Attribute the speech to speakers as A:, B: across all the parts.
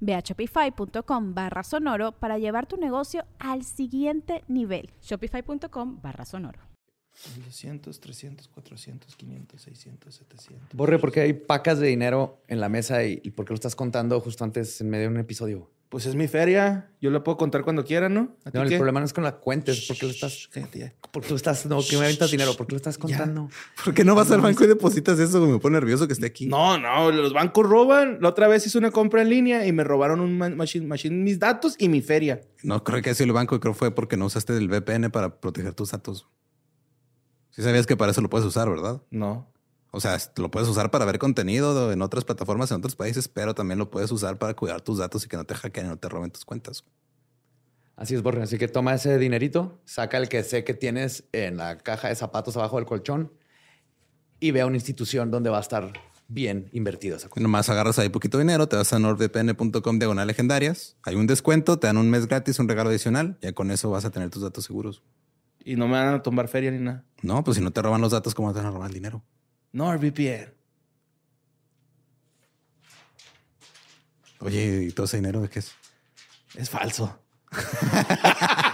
A: Ve a shopify.com barra sonoro para llevar tu negocio al siguiente nivel.
B: Shopify.com barra sonoro.
C: 200, 300, 400, 500, 600, 700.
D: Borre, ¿por qué hay pacas de dinero en la mesa y, y por qué lo estás contando justo antes en medio de un episodio?
C: Pues es mi feria. Yo la puedo contar cuando quiera, ¿no? ¿A ti
D: No, el
C: qué?
D: problema no es con la cuentes, porque lo estás. Porque tú estás. No, que me aventas dinero, porque lo estás contando.
E: ¿Por qué no vas al banco y depositas eso? Me pone nervioso que esté aquí.
C: No, no, los bancos roban. La otra vez hice una compra en línea y me robaron un ma- machine, machine mis datos y mi feria.
E: No creo que haya sido el banco, creo que fue porque no usaste el VPN para proteger tus datos. Sí sabías que para eso lo puedes usar, ¿verdad?
C: No.
E: O sea, lo puedes usar para ver contenido en otras plataformas en otros países, pero también lo puedes usar para cuidar tus datos y que no te hackeen y no te roben tus cuentas.
D: Así es, Borre. Así que toma ese dinerito, saca el que sé que tienes en la caja de zapatos abajo del colchón y ve a una institución donde va a estar bien invertido esa
E: Y
D: cosa.
E: nomás agarras ahí poquito dinero, te vas a nordvpn.com diagonal legendarias. Hay un descuento, te dan un mes gratis, un regalo adicional. Ya con eso vas a tener tus datos seguros.
C: Y no me van a tomar feria ni nada.
E: No, pues si no te roban los datos, ¿cómo te van a robar el dinero?
C: NordVPN.
E: Oye, ¿y todo ese dinero de qué es?
C: Es falso.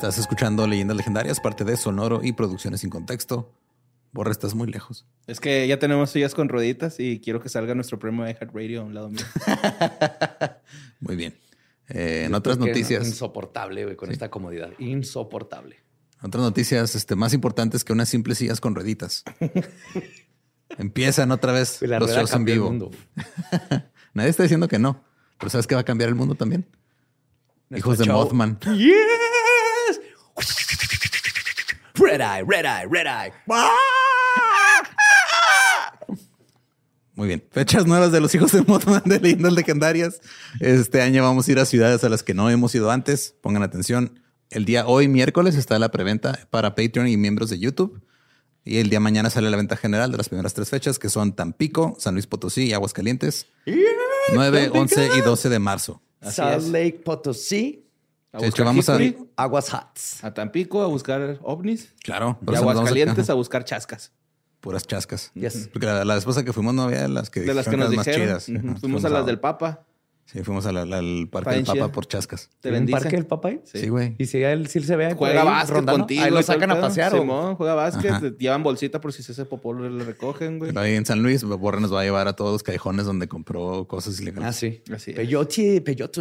E: Estás escuchando Leyendas Legendarias, parte de Sonoro y Producciones sin Contexto. Borra, estás muy lejos.
C: Es que ya tenemos sillas con rueditas y quiero que salga nuestro premio de Radio a un lado mío.
E: Muy bien. Eh, en otras noticias,
D: Insoportable, güey, con esta comodidad. Insoportable.
E: otras noticias este, más importantes que unas simples sillas con rueditas. Empiezan otra vez
D: la
E: los shows en vivo.
D: mundo.
E: Nadie está diciendo que no. Pero ¿sabes qué va a cambiar el mundo también?
D: Nuestro
E: Hijos de. Mothman.
D: ¡Yes! Red Eye, Red Eye, Red Eye.
E: Muy bien. Fechas nuevas de los hijos de Mothman de leyendas legendarias. Este año vamos a ir a ciudades a las que no hemos ido antes. Pongan atención. El día hoy, miércoles, está la preventa para Patreon y miembros de YouTube. Y el día mañana sale la venta general de las primeras tres fechas, que son Tampico, San Luis Potosí y Aguascalientes. 9, 11 y 12 de marzo.
C: Así
D: Salt
C: es.
D: Lake Potosí,
E: De hecho,
C: buscar
E: vamos a-
D: Aguas Hats.
C: a Tampico a buscar ovnis.
E: Claro.
C: Y
E: nos vamos a-
C: Aguascalientes
E: ajá,
C: a buscar chascas.
E: Puras chascas.
D: Yes.
E: Porque la, la esposa que fuimos no había las que
C: De las que
E: dijeron
C: nos dijeron.
E: más chidas.
C: Fuimos a las del Papa.
E: Sí, fuimos al parque del Papa por chascas.
C: Te
D: ¿En
C: bendice.
D: parque del papá? ahí?
E: Sí, güey.
D: Y si él sí se ve
C: Juega
D: ahí
C: básquet
D: rondando,
C: contigo.
D: Ahí
C: y
D: lo sacan
C: el
D: a pasear.
C: Simón, juega básquet.
E: Ajá.
C: Llevan bolsita por si se hace popó, le recogen, güey.
E: Pero ahí en San Luis, Borre nos va a llevar a todos los callejones donde compró cosas ilegales.
D: Ah, sí.
C: Así es.
D: Peyote, peyote.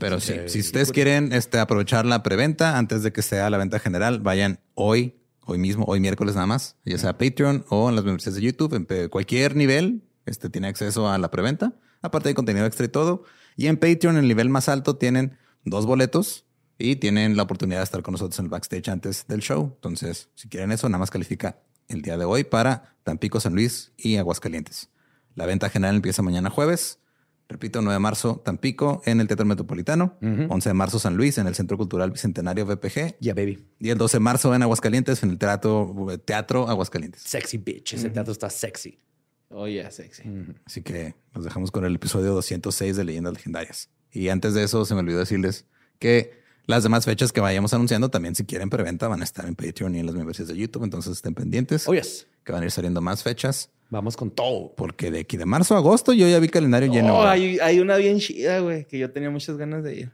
E: Pero sí,
D: peyote.
E: si ustedes quieren este, aprovechar la preventa antes de que sea la venta general, vayan hoy, hoy mismo, hoy miércoles nada más, ya sea Patreon o en las membresías de YouTube, en cualquier nivel, este tiene acceso a la preventa. Aparte de contenido extra y todo. Y en Patreon, el nivel más alto, tienen dos boletos y tienen la oportunidad de estar con nosotros en el backstage antes del show. Entonces, si quieren eso, nada más califica el día de hoy para Tampico, San Luis y Aguascalientes. La venta general empieza mañana jueves. Repito, 9 de marzo, Tampico, en el Teatro Metropolitano. 11 de marzo, San Luis, en el Centro Cultural Bicentenario BPG.
D: Yeah, baby.
E: Y el 12 de marzo, en Aguascalientes, en el Teatro, Teatro Aguascalientes.
D: Sexy bitch. Ese teatro está sexy.
C: Oye, sexy.
E: Así que nos dejamos con el episodio 206 de Leyendas Legendarias. Y antes de eso, se me olvidó decirles que Las demás fechas que vayamos anunciando también, si quieren preventa, van a estar en Patreon y en las membresías de YouTube. Entonces estén pendientes.
D: Oh, yes.
E: Que van a ir saliendo más fechas.
D: Vamos con todo.
E: Porque de aquí de marzo a agosto yo ya vi calendario lleno.
C: Oh, hay, hay una bien chida, güey, que yo tenía muchas ganas de ir.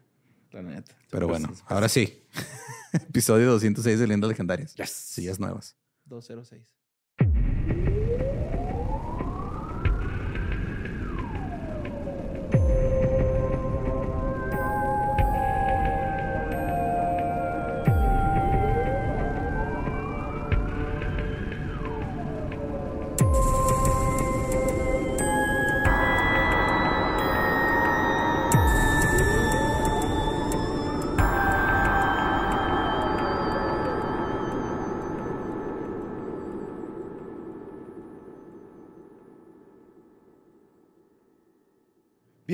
C: La neta.
E: Pero bueno, ahora sí. Episodio 206 de Leyendas Legendarias.
D: Yes.
E: Sillas nuevas.
C: 206.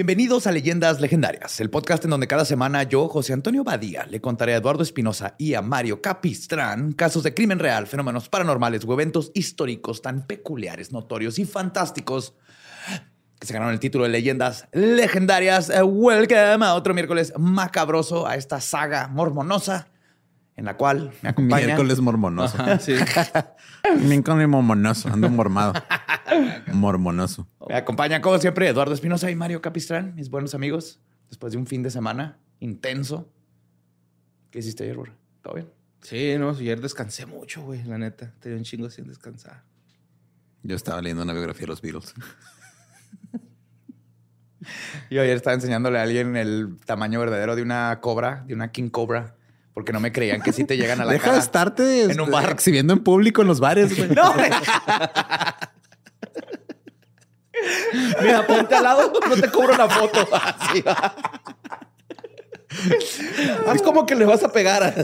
D: Bienvenidos a Leyendas Legendarias, el podcast en donde cada semana yo, José Antonio Badía, le contaré a Eduardo Espinosa y a Mario Capistrán casos de crimen real, fenómenos paranormales o eventos históricos tan peculiares, notorios y fantásticos que se ganaron el título de Leyendas Legendarias. Eh, Welcome a otro miércoles macabroso a esta saga mormonosa en la cual me acompaña.
E: Miércoles mormonoso.
C: Sí.
E: Miércoles mormonoso. Ando mormado. Mormonoso.
D: Me acompaña, como siempre, Eduardo Espinosa y Mario Capistrán, mis buenos amigos, después de un fin de semana intenso. ¿Qué hiciste ayer, Borra? ¿Todo bien?
C: Sí, no, ayer descansé mucho, güey, la neta. Tenía un chingo sin descansar.
E: Yo estaba leyendo una biografía de los Beatles.
D: Yo ayer estaba enseñándole a alguien el tamaño verdadero de una cobra, de una king cobra, porque no me creían que sí te llegan a la
E: Deja
D: cara.
E: de estarte
D: en un bar.
E: exhibiendo en público en los bares, güey.
D: No,
C: Mira, ponte al lado, no te cobro la foto. Así va. Es como que le vas a pegar.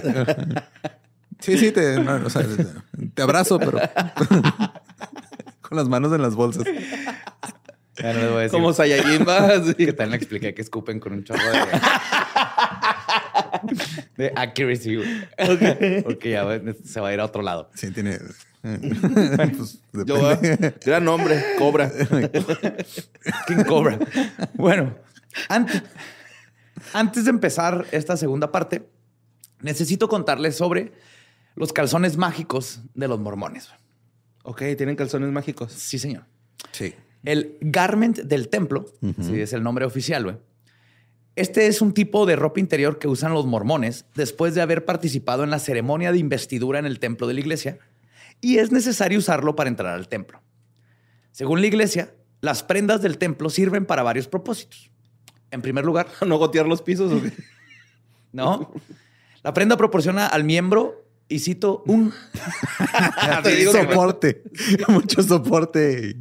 E: Sí, sí, te, no, o sea, te- abrazo, pero con las manos en las bolsas.
D: Ya no les voy a decir.
C: Como Saiyajin, va. así.
D: que también le expliqué que escupen con un chorro de, de accuracy. güey. Porque ya güey, se va a ir a otro lado.
E: Sí, tiene. Pues,
C: Yo. Gran nombre, Cobra.
D: King Cobra. Bueno, antes, antes de empezar esta segunda parte, necesito contarles sobre los calzones mágicos de los mormones.
C: Ok, tienen calzones mágicos.
D: Sí, señor.
E: Sí.
D: El garment del templo, sí, es el nombre oficial, güey. Este es un tipo de ropa interior que usan los mormones después de haber participado en la ceremonia de investidura en el templo de la iglesia y es necesario usarlo para entrar al templo. Según la iglesia, las prendas del templo sirven para varios propósitos. En primer lugar,
C: ¿No gotear los pisos o qué?
D: ¿no? La prenda proporciona al miembro, y cito, un...
E: Soporte. Mucho soporte.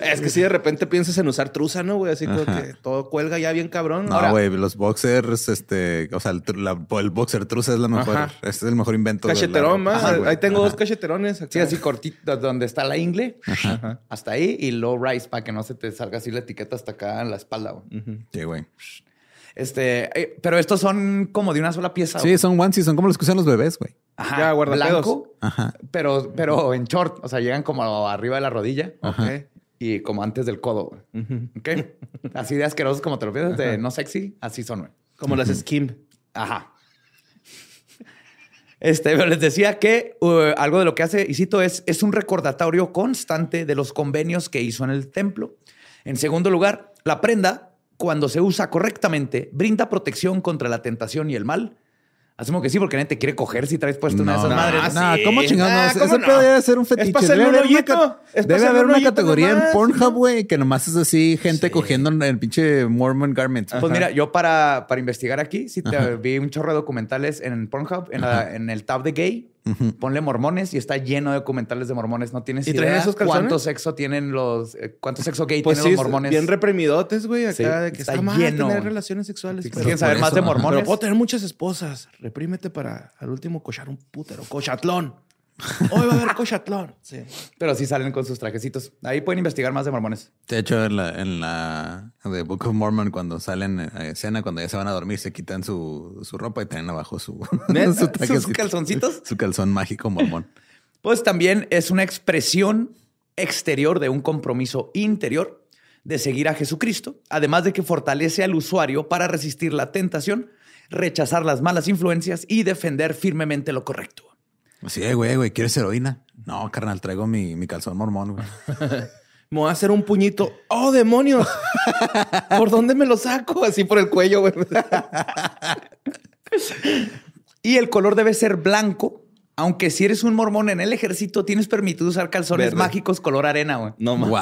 C: Es que si de repente piensas en usar truza, ¿no, güey? Así como que todo cuelga ya bien cabrón.
E: No,
C: Ahora,
E: güey, los boxers, este, o sea, el, tru- la- el boxer truza es la mejor,
C: Ajá.
E: este es el mejor invento. de la
C: cacheterón, más.
E: Ajá.
C: Ahí tengo dos cacheterones. acá.
D: Sí, así cortito, donde está la ingle,
C: Ajá.
D: hasta ahí, y low rise para que no se te salga así la etiqueta hasta acá en la espalda. güey.
E: Sí, güey.
D: Este, eh, pero estos son como de una sola pieza.
E: Sí,
D: güey.
E: son onesies, son como los que usan los bebés, güey.
D: Ajá,
C: Ya, guardapedos.
D: blanco,
E: Ajá.
D: pero, pero en short. O sea, llegan como arriba de la rodilla y como antes del codo. güey. Así de asquerosos como te lo piensas, de no sexy, así son. güey.
C: Como las skim.
D: Ajá. Este, pero les decía que uh, algo de lo que hace Isito es, es un recordatorio constante de los convenios que hizo en el templo. En segundo lugar, la prenda, cuando se usa correctamente, brinda protección contra la tentación y el mal. Asumo que sí, porque nadie te quiere coger si traes puesto una de esas
E: no,
D: madres.
E: no,
C: sí.
E: ¿cómo chingados? No?
C: ¿cómo
E: Ese
C: no?
E: pedo debe ser un fetiche. Debe haber una, ca-
C: Es
E: debe haber
C: un
E: una categoría
C: nomás,
E: en Pornhub,
C: ¿no?
E: güey, que nomás es así, gente
C: Sí.
E: cogiendo en el pinche Mormon Garments.
D: Pues mira, yo para, para investigar aquí, sí te vi un chorro de documentales en Pornhub, en, la- en el tab de gay. Ponle mormones y está lleno de documentales de mormones. No tienes
C: ¿Y
D: idea
C: esos calzones?
D: cuánto sexo tienen los, eh, cuánto sexo gay
C: Pues
D: tienen
C: sí,
D: los mormones.
C: bien reprimidotes, güey. Acá
D: Sí,
C: de que
D: está
C: está, mal
D: lleno.
C: tener relaciones sexuales. Pero-
D: quieren saber más de mormones.
C: Pero puedo tener muchas esposas. Reprímete para al último cochar un putero. Cochatlón. Hoy va a haber cochatlón. Sí.
D: Pero sí salen con sus trajecitos. Ahí pueden investigar más de mormones.
E: De hecho, en la, en la The Book of Mormon, cuando salen a escena, cuando ya se van a dormir, se quitan su, su ropa y tienen abajo su,
D: ¿Sus calzoncitos?
E: Su calzón mágico mormón.
D: Pues también es una expresión exterior de un compromiso interior de seguir a Jesucristo, además de que fortalece al usuario para resistir la tentación rechazar las malas influencias y defender firmemente lo correcto.
E: Sí, güey, güey, ¿quieres heroína? No, carnal, traigo mi, mi calzón mormón, güey.
C: Me voy a hacer un puñito. ¡Oh, demonios! ¿Por dónde me lo saco? Así por el cuello, güey.
D: Y el color debe ser blanco, aunque si eres un mormón en el ejército, tienes permitido usar calzones
C: Verde.
D: mágicos color arena, güey.
C: No más.
E: Wow.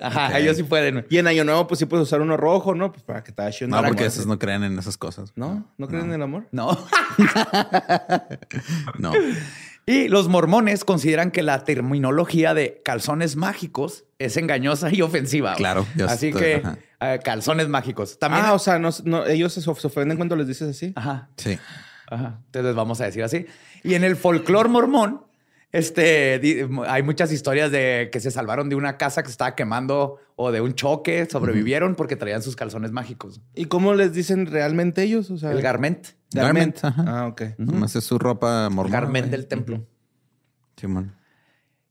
D: Ajá,
E: Ok.
D: ellos sí pueden.
C: Y en Año Nuevo, pues sí puedes usar uno rojo, ¿no? Pues para que te haga
E: No, porque esos no creen en esas cosas.
C: ¿No? ¿No creen en el amor?
D: No.
E: No.
D: Y los mormones consideran que la terminología de calzones mágicos es engañosa y ofensiva.
E: Claro, yo
D: Así
E: estoy-
D: que
E: ajá.
D: eh, calzones mágicos. También.
C: Ah, o sea, no, no- ellos se ofenden cuando les dices así.
D: Ajá.
E: Sí.
D: Ajá. Entonces vamos a decir así. Y en el folclore mormón, este, hay muchas historias de que se salvaron de una casa que se estaba quemando o de un choque, sobrevivieron porque traían sus calzones mágicos.
C: ¿Y cómo les dicen realmente ellos? O sea,
D: El garment.
C: garment.
E: Garment, ajá.
C: Ah, ok.
E: Nomás es su ropa
D: El
E: mormona.
D: garment del templo.
E: Simón.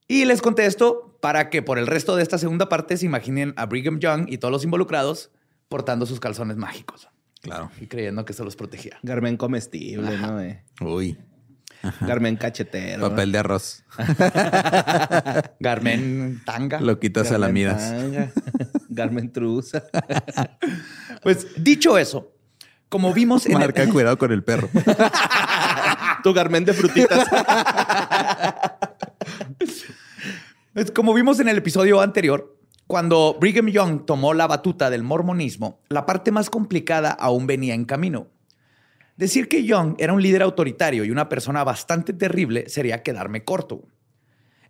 D: Y les conté esto para que por el resto de esta segunda parte se imaginen a Brigham Young y todos los involucrados portando sus calzones mágicos
E: Claro.
D: y creyendo que se los protegía.
C: Garmen comestible, ¿no? Eh,
E: Uy.
C: Garmen cachetero.
E: Papel de arroz.
D: Garmen tanga.
E: Lo quitas a la
C: Garmen
E: miras.
C: tanga. Garmen truza.
D: Pues dicho eso, como vimos en el-
E: Marca, cuidado con el perro.
C: tu garmen de frutitas.
D: Pues, Como vimos en el episodio anterior, cuando Brigham Young tomó la batuta del mormonismo, la parte más complicada aún venía en camino. Decir que Young era un líder autoritario y una persona bastante terrible sería quedarme corto.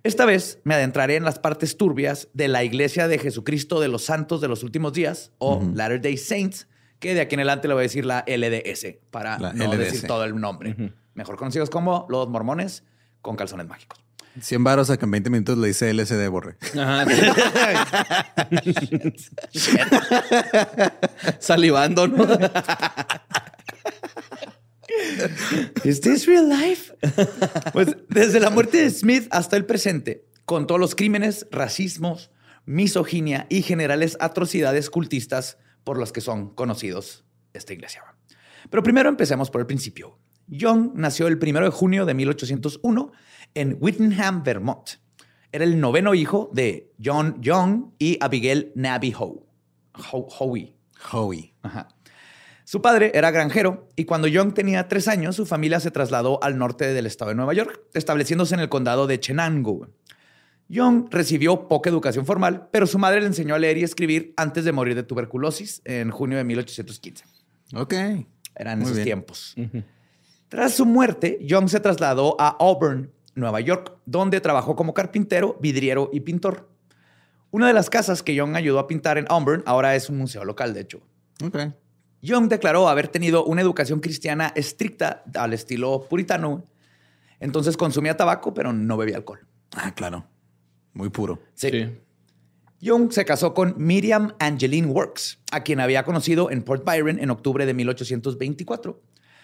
D: Esta vez me adentraré en las partes turbias de la Iglesia de Jesucristo de los Santos de los Últimos Días, o Latter Day Saints, que de aquí en adelante le voy a decir la LDS, para
E: La
D: no
E: LDS.
D: decir todo el nombre. Mejor conocidos como los mormones con calzones mágicos.
E: 100 varos a que en 20 minutos le dice LSD, borre.
C: Ajá. Salivando, ¿no?
D: ¿Is this real life? Pues desde la muerte de Smith hasta el presente, con todos los crímenes, racismos, misoginia y generales atrocidades cultistas por los que son conocidos esta iglesia. Pero primero empecemos por el principio. Young nació el primero de junio de 1801 en Whittingham, Vermont. Era el noveno hijo de John Young y Abigail Nabby Howe. Ho- Howe.
E: Howie.
D: Ajá. Su padre era granjero y cuando Young tenía tres años, su familia se trasladó al norte del estado de Nueva York, estableciéndose en el condado de Chenango. Young recibió poca educación formal, pero su madre le enseñó a leer y escribir antes de morir de tuberculosis en junio de 1815.
E: Ok.
D: Eran
E: Muy
D: esos
E: bien.
D: tiempos. Tras su muerte, Young se trasladó a Auburn, Nueva York, donde trabajó como carpintero, vidriero y pintor. Una de las casas que Young ayudó a pintar en Auburn ahora es un museo local, de hecho.
E: Ok.
D: Young declaró haber tenido una educación cristiana estricta al estilo puritano. Entonces consumía tabaco, pero no bebía alcohol.
E: Ah, claro. Muy puro.
D: Young se casó con Miriam Angeline Works, a quien había conocido en Port Byron en octubre de 1824.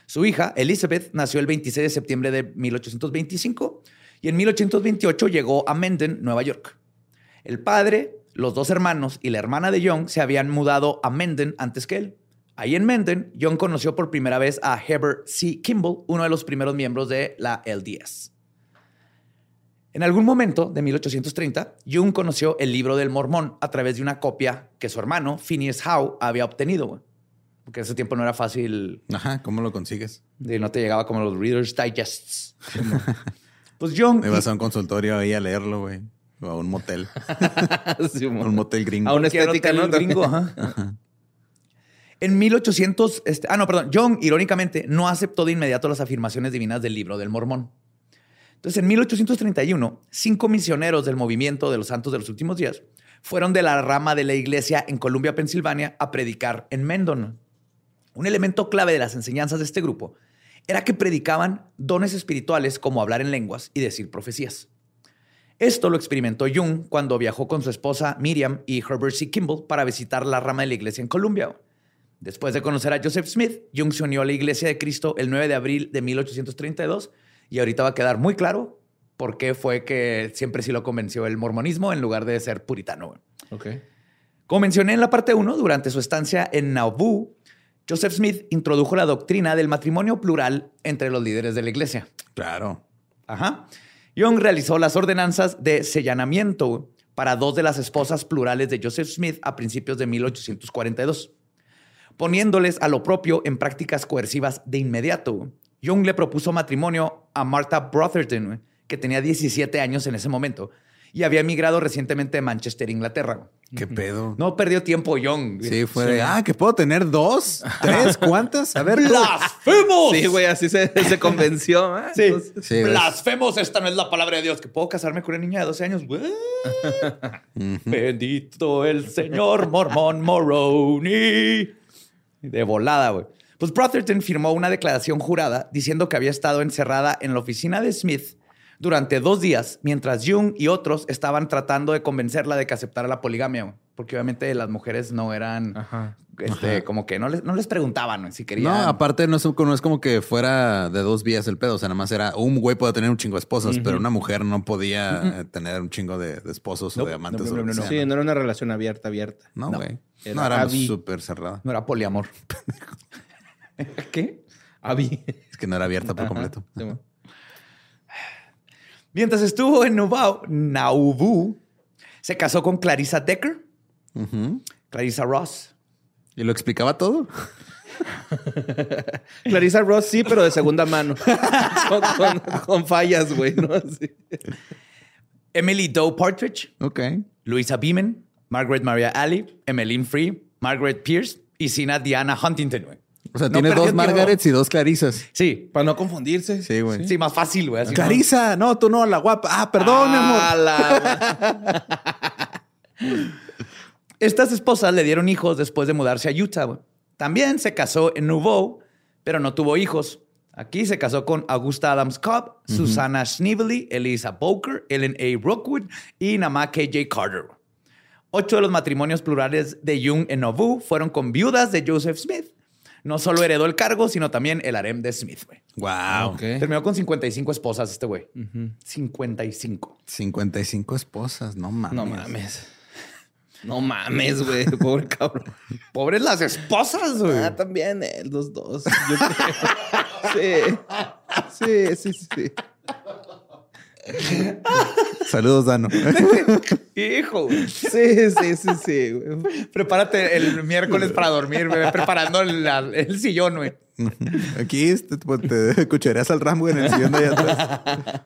D: Su hija, Elizabeth, nació el 26 de septiembre de 1825 y en 1828 llegó a Menden, Nueva York. El padre, los dos hermanos y la hermana de Young se habían mudado a Menden antes que él. Ahí en Menden, Young conoció por primera vez a Heber C. Kimball, uno de los primeros miembros de la LDS. En algún momento de 1830, Jung conoció el libro del Mormón a través de una copia que su hermano, Phineas Howe, había obtenido. Porque ese tiempo no era fácil,
E: Ajá. ¿Cómo lo consigues?
D: de- no te llegaba como los Reader's Digests. pues Jung...
E: Me vas a un consultorio ahí a leerlo, güey. O a un motel.
C: Sí,
E: A un motel gringo.
C: A una estética, ¿no?
D: gringo, ajá. En 1800, este, ah, no, perdón, Young, irónicamente, no aceptó de inmediato las afirmaciones divinas del libro del Mormón. Entonces, en 1831, cinco misioneros del movimiento de los santos de los últimos días fueron de la rama de la iglesia en Columbia, Pensilvania, a predicar en Mendon. Un elemento clave de las enseñanzas de este grupo era que predicaban dones espirituales como hablar en lenguas y decir profecías. Esto lo experimentó Jung cuando viajó con su esposa Miriam y Herbert C. Kimball para visitar la rama de la iglesia en Columbia. Después de conocer a Joseph Smith, Jung se unió a la Iglesia de Cristo el 9 de abril de 1832 y ahorita va a quedar muy claro por qué fue que siempre sí lo convenció el mormonismo en lugar de ser puritano.
C: Ok.
D: Como mencioné en la parte 1, durante su estancia en Nauvoo, Joseph Smith introdujo la doctrina del matrimonio plural entre los líderes de la iglesia.
E: Claro.
D: Ajá. Young realizó las ordenanzas de sellanamiento para dos de las esposas plurales de Joseph Smith a principios de 1842, poniéndoles a lo propio en prácticas coercivas de inmediato. Young le propuso matrimonio a Martha Brotherton, que tenía 17 años en ese momento y había emigrado recientemente de Manchester, Inglaterra.
E: ¿Qué pedo?
D: No perdió tiempo Young.
E: Sí, fue de, ah, que puedo tener dos, tres, ¿cuántas? A ver.
D: ¡Blasfemos!
C: Sí, güey, así se, se convenció. ¿eh?
D: Sí.
C: Entonces,
E: Sí, ves.
D: Blasfemos, esta no es la palabra de Dios. Que puedo casarme con una niña de 12 años. Bendito el señor Mormón Moroney. De volada, güey. Pues Brotherton firmó una declaración jurada diciendo que había estado encerrada en la oficina de Smith durante dos días mientras Jung y otros estaban tratando de convencerla de que aceptara la poligamia, güey. porque obviamente las mujeres no eran
C: Ajá.
D: este, como que no les, no les preguntaban güey, si querían.
E: No, aparte no es, no es como que fuera de dos vías el pedo. O sea, nada más era un güey puede tener un chingo de esposas, pero una mujer no podía eh, tener un chingo de, de esposos o de amantes.
D: No,
E: o sea,
C: Sí, no era una relación abierta, abierta.
E: No, güey. No, era súper cerrada.
D: No era poliamor. ¿Qué?
C: Avi.
E: Es que no era abierta por
C: Ajá.
E: completo.
C: Sí.
D: Mientras estuvo en Nauvoo, Nauvoo, se casó con Clarissa Decker,
E: Ujú.
D: Clarissa Ross.
E: ¿Y lo explicaba todo?
C: Clarissa Ross sí, pero de segunda mano. con, con- con fallas, güey, ¿no? Sí.
D: Emily Doe Partridge,
E: Ok.
D: Louisa Beeman, Margaret Maria Alley, Emmeline Free, Margaret Pierce y Sina Diana Huntington, güey.
E: O sea,
D: No
E: tiene dos. Margarets y dos Clarisas.
D: Sí,
C: Para no confundirse.
E: Sí, güey.
D: sí, más fácil, güey.
E: Clarisa, no, tú no, la guapa. Ah, perdón, mi amor.
C: Ah, la-
D: Estas esposas le dieron hijos después de mudarse a Utah. güey. También se casó en Nauvoo, pero no tuvo hijos. Aquí se casó con Augusta Adams Cobb, Susana Snively, Elisa Boker, Ellen A. Rookwood y Nama K.J. Carter. Ocho de los matrimonios plurales de Jung en Nauvoo fueron con viudas de Joseph Smith. No solo heredó el cargo, sino también el harem de Smith. güey.
E: Wow.
C: Ok.
D: Terminó con 55 esposas este güey. 55.
E: 55 esposas, no mames.
C: No mames. No mames, güey. Pobre cabrón.
D: Pobres las esposas, güey.
C: Ah, también él, los dos. Yo creo. Sí. Sí, sí, sí.
E: Saludos, Dano.
D: Hijo, güey.
C: Sí, sí, sí, sí, güey.
D: Prepárate el miércoles para dormir, güey. Preparando el, la- el sillón, güey.
E: Aquí este, pues, te escucharías al Rambo en el sillón de allá atrás.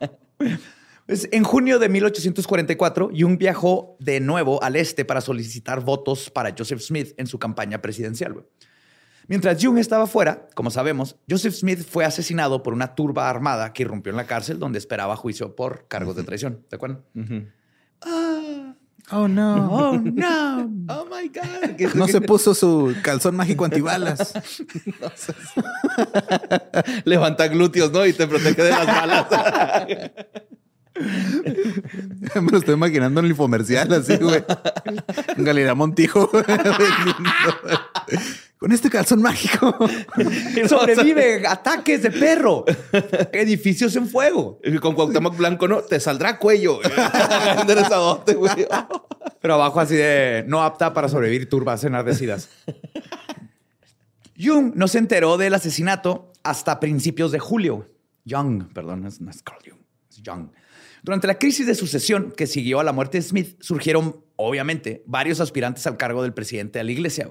D: Pues, en junio de 1844, Jung viajó de nuevo al este para solicitar votos para Joseph Smith en su campaña presidencial. güey. Mientras Jung estaba fuera, como sabemos, Joseph Smith fue asesinado por una turba armada que irrumpió en la cárcel donde esperaba juicio por cargos de traición. ¿De acuerdo?
E: Oh, no.
D: Oh, no.
C: Oh my God.
E: No se puso su calzón mágico antibalas.
C: Levanta glúteos, ¿no? Y te protege de las balas.
E: Me lo estoy imaginando en el infomercial, así, güey. En Galilea Montijo. Con este calzón mágico.
D: Sobrevive ataques de perro. Edificios en fuego.
C: Y Con Cuauhtémoc Blanco, ¿no? Te saldrá cuello. Güey.
D: Pero abajo así de no apta para sobrevivir turbas enardecidas. Jung no se enteró del asesinato hasta principios de julio. Young, perdón, no es Carl Jung, es Young. Durante la crisis de sucesión que siguió a la muerte de Smith, surgieron, obviamente, varios aspirantes al cargo del presidente de la iglesia.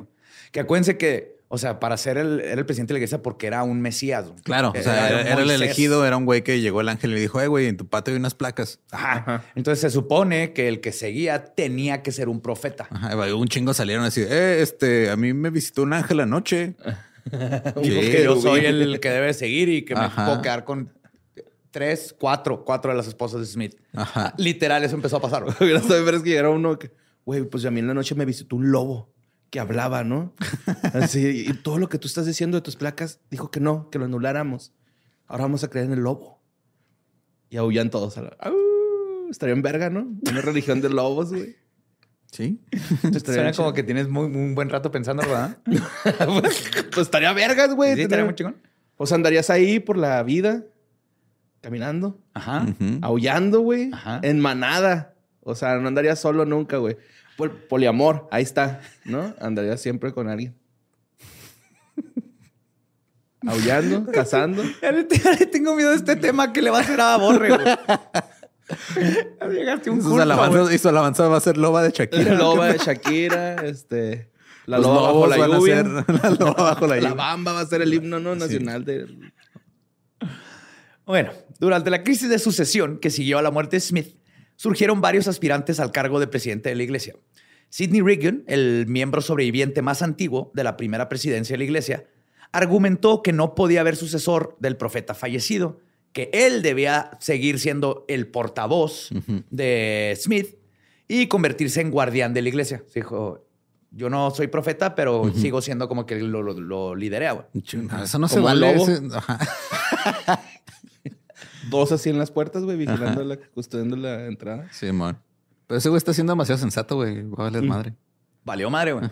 D: Que acuérdense que, o sea, para ser el, era el presidente de la iglesia porque era un mesías.
E: Claro, o sea, era, era el elegido, era un güey que llegó el ángel y le dijo, eh, güey, en tu patio hay unas placas.
D: Ajá. Entonces se supone que el que seguía tenía que ser un profeta.
E: Ajá, un chingo salieron así, eh, este, a mí me visitó un ángel anoche.
D: Dijo que yo soy el que debe seguir y que me
E: Ajá.
D: puedo quedar con tres, cuatro, cuatro de las esposas de Smith.
E: Ajá.
D: Literal, eso empezó a pasar.
C: bien vergas que llegara uno que, güey, pues a mí en la noche me visitó un lobo que hablaba, ¿no? Así, y todo lo que tú estás diciendo de tus placas dijo que no, que lo anuláramos. Ahora vamos a creer en el lobo. Y aullan todos. A la, "Au". estaría en verga, ¿no? Una religión de lobos, güey.
E: Sí.
D: Suena como que tienes muy, muy un buen rato pensando, ¿verdad?
C: chido. pues estaría vergas, güey.
D: Sí, estaría muy chingón.
C: O sea, andarías ahí por la vida, caminando,
D: Ajá.
E: Ujú.
C: aullando, güey,
D: Ajá.
C: en manada. O sea, no andarías solo nunca, güey. Pol- poliamor, ahí está, ¿no? Andarías siempre con alguien. aullando, cazando.
D: Ya le, ya le tengo miedo a este tema que le va a hacer a Borre, güey. Llegaste a un
E: sus
D: culto,
E: alabanzas,
D: güey.
E: y su alabanza va a ser loba de Shakira.
C: La loba de Shakira, este. La
E: Los
C: loba bajo
E: lobos
C: la
E: van a
C: lluvia.
E: ser la loba bajo la
C: La
E: lluvia.
C: bamba va a ser el himno no nacional de.
D: Bueno, durante la crisis de sucesión que siguió a la muerte de Smith, surgieron varios aspirantes al cargo de presidente de la iglesia. Sidney Rigdon, el miembro sobreviviente más antiguo de la primera presidencia de la iglesia, argumentó que no podía haber sucesor del profeta fallecido, que él debía seguir siendo el portavoz de Smith y convertirse en guardián de la iglesia. Dijo, yo no soy profeta, pero sigo siendo como que lo, lo, lo lideré.
E: No, Eso no se
C: Como
E: vale.
C: lobo.
E: ese- ajá.
C: Dos así en las puertas, güey, vigilando la, custodiando la entrada.
E: Sí, man. Pero ese güey está siendo demasiado sensato, güey. Va a valer madre.
D: Valió madre, güey.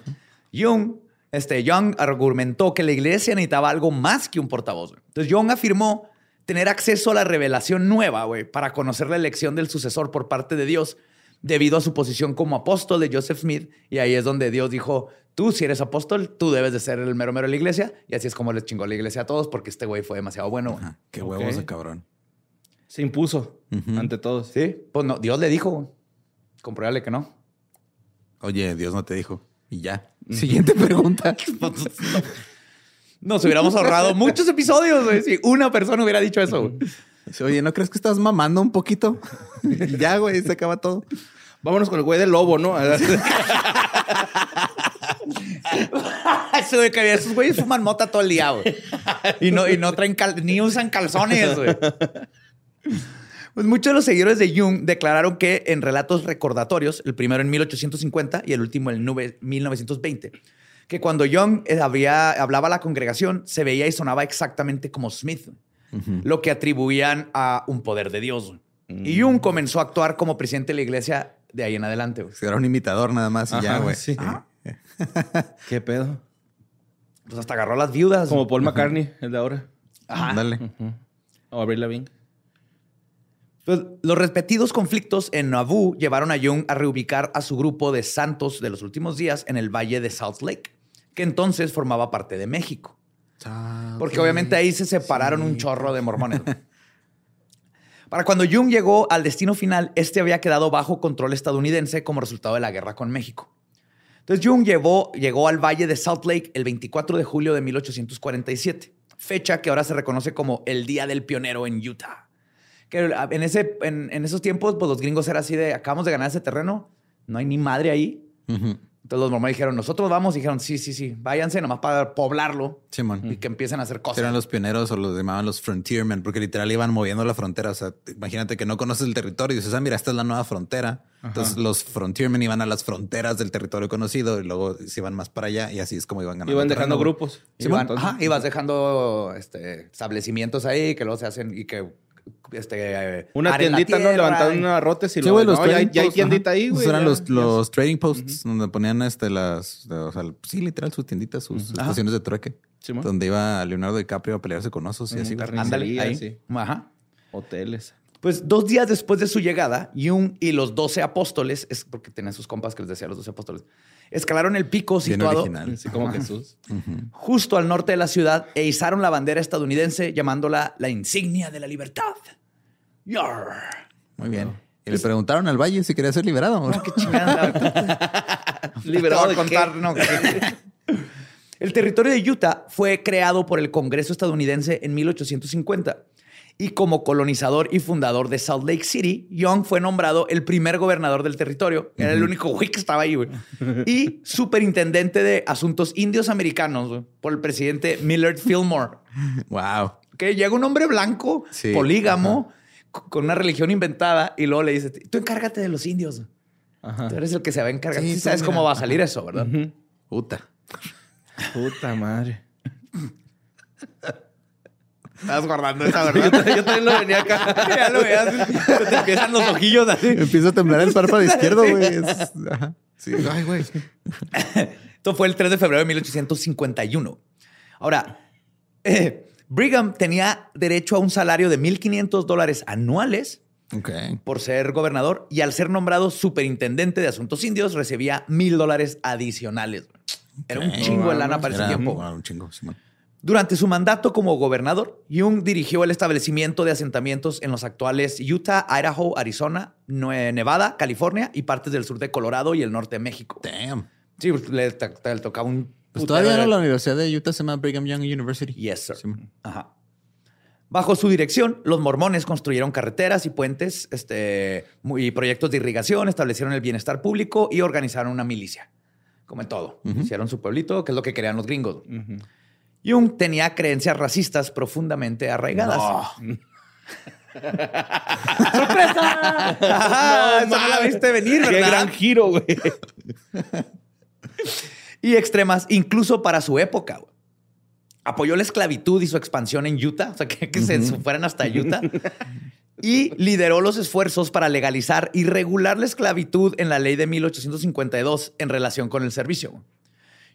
D: Young, este, Young argumentó que la iglesia necesitaba algo más que un portavoz. güey. Entonces, Young afirmó tener acceso a la revelación nueva, güey, para conocer la elección del sucesor por parte de Dios, debido a su posición como apóstol de Joseph Smith. Y ahí es donde Dios dijo, tú si eres apóstol, tú debes de ser el mero mero de la iglesia. Y así es como les chingó la iglesia a todos, porque este güey fue demasiado bueno. güey.
E: Ajá. Qué
C: Ok.
E: huevos de cabrón.
C: Se impuso ante todos.
D: Sí, pues no, Dios le dijo, güey. compruébale que no.
E: Oye, Dios no te dijo. Y ya. Siguiente pregunta.
D: Nos hubiéramos ahorrado muchos episodios, güey, si una persona hubiera dicho eso. güey.
E: Oye, ¿no crees que estás mamando un poquito? Y ya, güey, se acaba todo.
C: Vámonos con el güey del lobo, ¿no?
D: Eso güey, que esos güeyes fuman mota todo el día, güey. Y no, y no traen cal- ni usan calzones, güey. Pues muchos de los seguidores de Jung declararon que en relatos recordatorios, el primero en 1850 y el último en nube- 1920, que cuando Jung eh, había, hablaba a la congregación, se veía y sonaba exactamente como Smith, lo que atribuían a un poder de Dios. güey. Y Jung comenzó a actuar como presidente de la iglesia de ahí en adelante.
E: era un imitador nada más y ya, güey.
C: sí. ¿Qué pedo?
D: Pues hasta agarró a las viudas.
C: Como Paul McCartney, el de ahora.
D: Ajá.
E: Dale.
C: O Avril Lavigne.
D: Los repetidos conflictos en Nauvoo llevaron a Jung a reubicar a su grupo de santos de los últimos días en el valle de Salt Lake, que entonces formaba parte de México. Porque obviamente ahí se separaron un chorro de mormones. Para cuando Jung llegó al destino final, este había quedado bajo control estadounidense como resultado de la guerra con México. Entonces Jung llevó- llegó al valle de Salt Lake el 24 de julio de 1847, fecha que ahora se reconoce como el Día del Pionero en Utah. Que en, ese, en, en esos tiempos, pues los gringos eran así de, acabamos de ganar ese terreno, no hay ni madre ahí. Entonces los mormones dijeron, nosotros vamos, y dijeron, sí, sí, sí, váyanse nomás para poblarlo
E: Simón.
D: y que empiecen a hacer cosas.
E: Eran los pioneros o los llamaban los frontiermen, porque literal iban moviendo la frontera. O sea, te- imagínate que no conoces el territorio y dices, ah, mira, esta es la nueva frontera. Entonces los frontiermen iban a las fronteras del territorio conocido y luego se iban más para allá y así es como iban ganando.
C: Iban dejando grupos.
D: Iban-
C: Entonces,
D: ajá, ibas dejando este, establecimientos ahí que luego se hacen y que este,
C: Una tiendita, ¿no?
D: tierra
C: Levantaron
D: y-
C: unos arrotes y
E: Sí,
C: luego,
E: güey, los
C: no, ya, hay- ya tiendita
E: ajá.
C: ahí, güey.
E: Esos eran
C: ya-
E: los, los trading posts donde ponían este, las, o sea, sí, literal, sus tienditas, sus estaciones de trueque.
C: Simón.
E: donde iba Leonardo DiCaprio a pelearse con osos y
C: Ujú,
E: así.
D: Ándale, ahí.
C: sí.
D: Ajá.
C: Hoteles.
D: Pues dos días después de su llegada, Jung y los doce apóstoles, es porque tenían sus compas que les decía los doce apóstoles, escalaron el pico
E: Bien
D: situado.
C: Así como Jesús.
D: justo al norte de la ciudad e izaron la bandera estadounidense llamándola la insignia de la libertad. Yar.
E: Muy bien. Y le preguntaron al Valle si quería ser liberado.
D: No, qué chingada.
C: Liberado de
D: contar, no. El territorio de Utah fue creado por el Congreso estadounidense en 1850 y como colonizador y fundador de Salt Lake City, Young fue nombrado el primer gobernador del territorio. Era el único güey que estaba ahí, güey. Y superintendente de asuntos indios americanos por el presidente Millard Fillmore.
E: wow.
D: Que llega un hombre blanco,
E: Sí,
D: polígamo, con una religión inventada y luego le dice, tú encárgate de los indios.
C: Ajá.
D: Tú eres el que se va a encargar.
E: Sí,
D: sabes
E: mira.
D: cómo va a salir eso, ¿verdad?
C: Ujú.
E: Puta.
C: Puta madre.
D: Estás guardando esa,
C: Yo, también- yo también lo venía acá.
D: ya lo veas. Te empiezan los ojillos así.
E: Empieza a temblar el párpado izquierdo, güey. Sí. Ay, güey.
D: Esto fue el 3 de febrero de 1851. Ahora, eh, Brigham tenía derecho a un salario de 1.500 dólares anuales
E: Ok.
D: por ser gobernador y al ser nombrado superintendente de asuntos indios recibía mil dólares adicionales. Era un chingo de lana para ese tiempo.
E: un chingo, Simón.
D: Durante su mandato como gobernador, Jung dirigió el establecimiento de asentamientos en los actuales Utah, Idaho, Arizona, Nevada, California y partes del sur de Colorado y el norte de México.
E: Damn.
D: Sí, pues, le, to- le tocaba un...
E: Pues todavía no la Universidad de Utah se llama Brigham Young University.
D: Yes, sir.
E: Sí.
D: Ajá. Bajo su dirección, los mormones construyeron carreteras y puentes este, y proyectos de irrigación, establecieron el bienestar público y organizaron una milicia. Como en todo. Hicieron su pueblito, que es lo que querían los gringos. Jung tenía creencias racistas profundamente arraigadas. ¡Sorpresa! Ajá, eso no la viste venir,
C: Qué
D: ¿verdad?
C: gran giro, güey.
D: y extremas, incluso para su época. güey. Apoyó la esclavitud y su expansión en Utah, o sea, que, que se fueran hasta Utah. y lideró los esfuerzos para legalizar y regular la esclavitud en la ley de 1852 en relación con el servicio.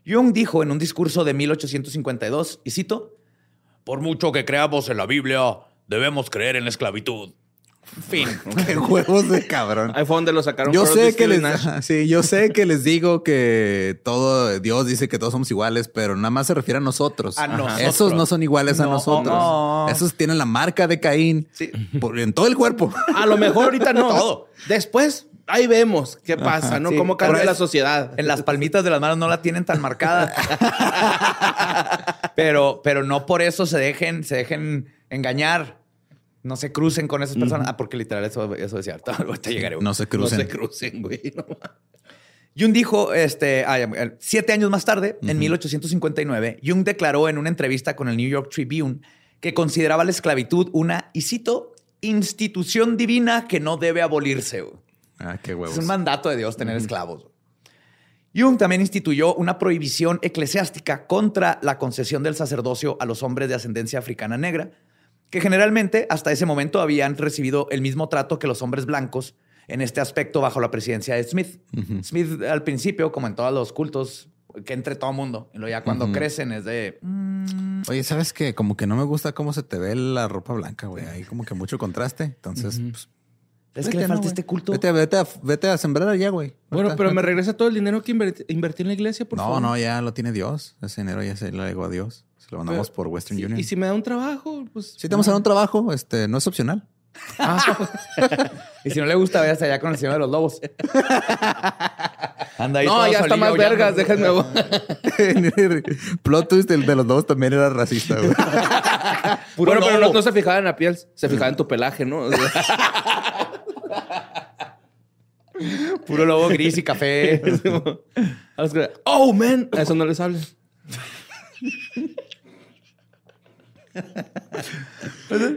D: Jung dijo en un discurso de 1852, y cito, Por mucho que creamos en la Biblia, debemos creer en la esclavitud. Fin.
E: Qué huevos de cabrón.
C: Ahí fue donde lo sacaron.
E: Yo sé que les, sí, yo sé que les digo que todo Dios dice que todos somos iguales, pero nada más se refiere a nosotros.
D: A
E: Ajá.
D: nosotros.
E: Esos no son iguales a
D: No,
E: nosotros.
D: no.
E: Esos tienen la marca de Caín
D: Sí.
E: por- en todo el cuerpo.
C: A lo mejor ahorita no.
D: Todo.
C: Después, ahí vemos qué pasa, ¿no?
D: sí.
C: Cómo cambia la sociedad.
D: En las palmitas de las manos no la tienen tan marcada. pero, pero no por eso se dejen, se dejen engañar. No se crucen con esas personas. Ah, porque literal eso, eso decía. Ahorita llegaré.
E: No se
C: No
E: crucen.
C: se crucen, güey. no.
D: Jung dijo, este, ya, siete años más tarde, en 1859, Jung declaró en una entrevista con el New York Tribune que consideraba la esclavitud una, y cito, institución divina que no debe abolirse. güey.
E: Ah, qué huevos.
D: Es un mandato de Dios tener esclavos. Jung también instituyó una prohibición eclesiástica contra la concesión del sacerdocio a los hombres de ascendencia africana negra, que generalmente hasta ese momento habían recibido el mismo trato que los hombres blancos en este aspecto bajo la presidencia de Smith. Smith al principio, como en todos los cultos, que entre todo mundo. Y luego ya cuando crecen es de... mm,
E: Oye, ¿sabes qué? Como que no me gusta cómo se te ve la ropa blanca, güey. Hay como que mucho contraste. Entonces, pues,
D: es
E: vete,
D: que le
E: ¿no,
D: falta este culto.
E: Vete, vete, a, vete a sembrar allá, güey.
C: Bueno, pero me regresa todo el dinero que invertí, invertí en la iglesia, por
E: No,
C: favor.
E: no, ya lo tiene Dios. Ese dinero ya se lo legó a Dios. Se lo mandamos
C: Pero-
E: por Western Union.
C: Y si me da un trabajo, pues.
E: Si te vamos a dar un trabajo, este, no es opcional.
D: Y si no le gusta, vaya hasta allá con el Señor de los Lobos. Anda ahí
C: No,
D: todo
C: ya está más vergas, déjenme.
E: Plot twist, el de los dos también era racista, güey.
D: Puro
C: bueno, pero no, no se fijaba en la piel, se fijaba en tu pelaje, ¿no? O sea,
D: Puro lobo gris y café.
C: oh, man. A eso no les hable.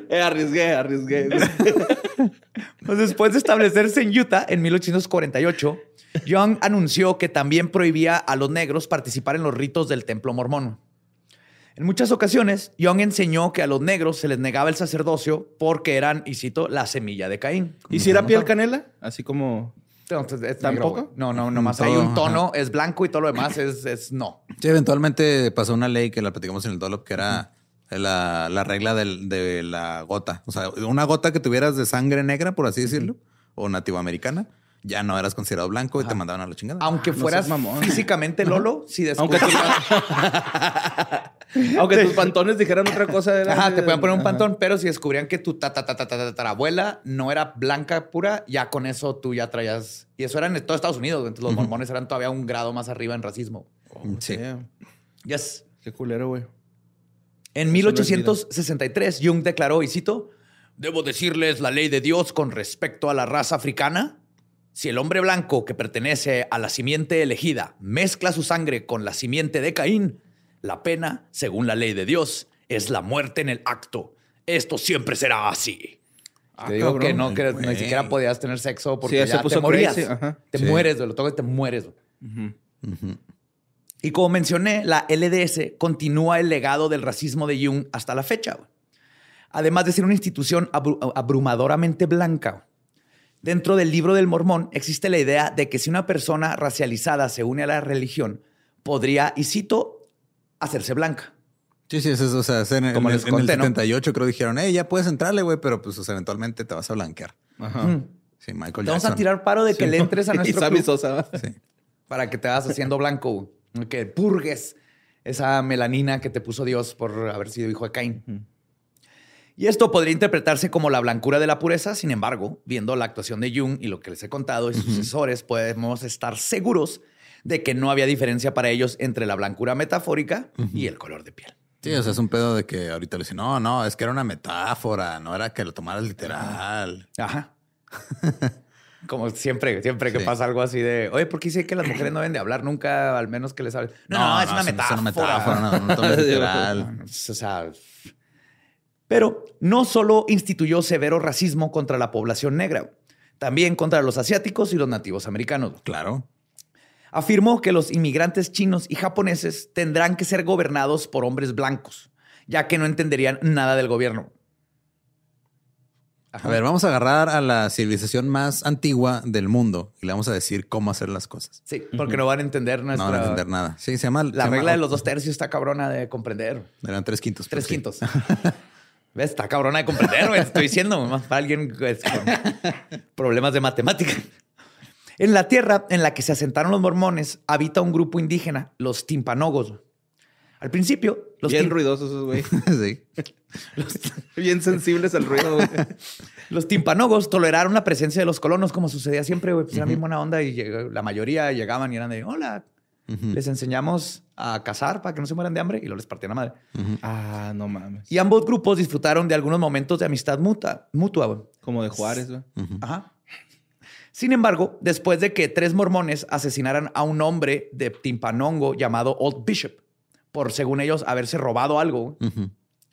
C: eh, arriesgué, arriesgué.
D: Pues después de establecerse en Utah en 1848, Young anunció que también prohibía a los negros participar en los ritos del templo mormón. En muchas ocasiones, Young enseñó que a los negros se les negaba el sacerdocio porque eran, y cito, la semilla de Caín.
C: ¿Y si era piel canela? Así como.
D: Entonces, es
C: ¿Tampoco?
D: No, no, nomás
E: Todo,
D: hay un tono,
E: ajá.
D: es blanco y todo lo demás es, es no.
E: Sí, eventualmente pasó una ley que la platicamos en el Dolop, que era la, la regla del- de la gota. O sea, una gota que tuvieras de sangre negra, por así decirlo, o nativoamericana, ya no eras considerado blanco y te mandaban a la chingada.
D: Aunque
C: no
D: fueras
C: mamón.
D: físicamente Lolo, si
C: Aunque,
D: descubres...
C: tus- aunque tus pantones dijeran otra cosa. era-
D: Ajá, te pueden poner un
C: Ajá.
D: pantón, pero si descubrían que tu tatarabuela no era blanca pura, ya con eso tú ya traías. Y eso era en todo Estados Unidos. Entonces los mormones eran todavía un grado más arriba en racismo.
E: Sí.
C: Damn.
D: Yes.
C: Qué culero, güey.
D: En 1863, Jung declaró, y cito, Debo decirles la ley de Dios con respecto a la raza africana. Si el hombre blanco que pertenece a la simiente elegida mezcla su sangre con la simiente de Caín, la pena, según la ley de Dios, es la muerte en el acto. Esto siempre será así.
C: Ah,
D: te digo
C: cabrón.
D: que no, que ni siquiera podías tener sexo porque
C: Sí, ya
D: te morías.
C: ajá.
D: Te
E: Sí.
D: mueres, güey, lo toco y te mueres. Y como mencioné, la LDS continúa el legado del racismo de Jung hasta la fecha. Además de ser una institución abru- abrumadoramente blanca. Dentro del libro del mormón existe la idea de que si una persona racializada se une a la religión, podría, y cito, hacerse blanca.
E: Sí, sí, es eso. O sea, es en, en
D: Como
E: el,
D: les
E: en el
D: conté, ¿no?
E: 78 creo dijeron, hey, ya puedes entrarle, güey, pero pues o sea, eventualmente te vas a blanquear.
C: Ajá.
D: Mm.
E: Sí, Michael
D: Te vamos a tirar paro de que le entres a
C: Y
D: nuestro
C: Sammy
D: club
C: Sosa.
E: Sí.
D: para que te vas haciendo blanco, que purgues esa melanina que te puso Dios por haber sido hijo de Caín. Y esto podría interpretarse como la blancura de la pureza, sin embargo, viendo la actuación de Jung y lo que les he contado y sus sucesores, podemos estar seguros de que no había diferencia para ellos entre la blancura metafórica y el color de piel.
E: Sí, o sea, es un pedo de que ahorita le dicen, no, no, es que era una metáfora, no era que lo tomaras literal.
D: Ajá. Como siempre, siempre que
E: Sí.
D: pasa algo así de, oye, ¿por qué dice que las mujeres no deben de hablar nunca, al menos que les hable? No, no, es, una metáfora.
E: Es una metáfora, no, no tomes literal.
D: O sea, pero no solo instituyó severo racismo contra la población negra, también contra los asiáticos y los nativos americanos.
E: Claro.
D: Afirmó que los inmigrantes chinos y japoneses tendrán que ser gobernados por hombres blancos, ya que no entenderían nada del gobierno.
E: A ver, vamos a agarrar a la civilización más antigua del mundo y le vamos a decir cómo hacer las cosas.
D: Sí, porque no van a entender
E: No
D: nuestra...
E: van a entender nada. Sí, se llama... se
D: La
E: llama-
D: regla de los dos tercios está cabrona de comprender.
E: Eran tres quintos.
D: Tres
E: pues, sí.
D: quintos. ¿Ves? Está cabrona de comprender, güey. Estoy diciendo, más para alguien pues, con problemas de matemática. En la tierra en la que se asentaron los mormones habita un grupo indígena, los timpanogos. Al principio, los,
C: Bien ruidosos esos, güey.
E: sí.
C: Bien sensibles al ruido, güey.
D: los timpanogos toleraron la presencia de los colonos como sucedía siempre, güey. Pues era bien buena onda y la mayoría llegaban y eran de, hola, les enseñamos a cazar para que no se mueran de hambre y luego les partían la madre.
C: Ah, no mames.
D: Y ambos grupos disfrutaron de algunos momentos de amistad mutua. mutua güey.
C: Como de Juárez, güey.
D: Ajá. Sin embargo, después de que tres mormones asesinaran a un hombre de Timpanongo llamado Old Bishop, por según ellos haberse robado algo,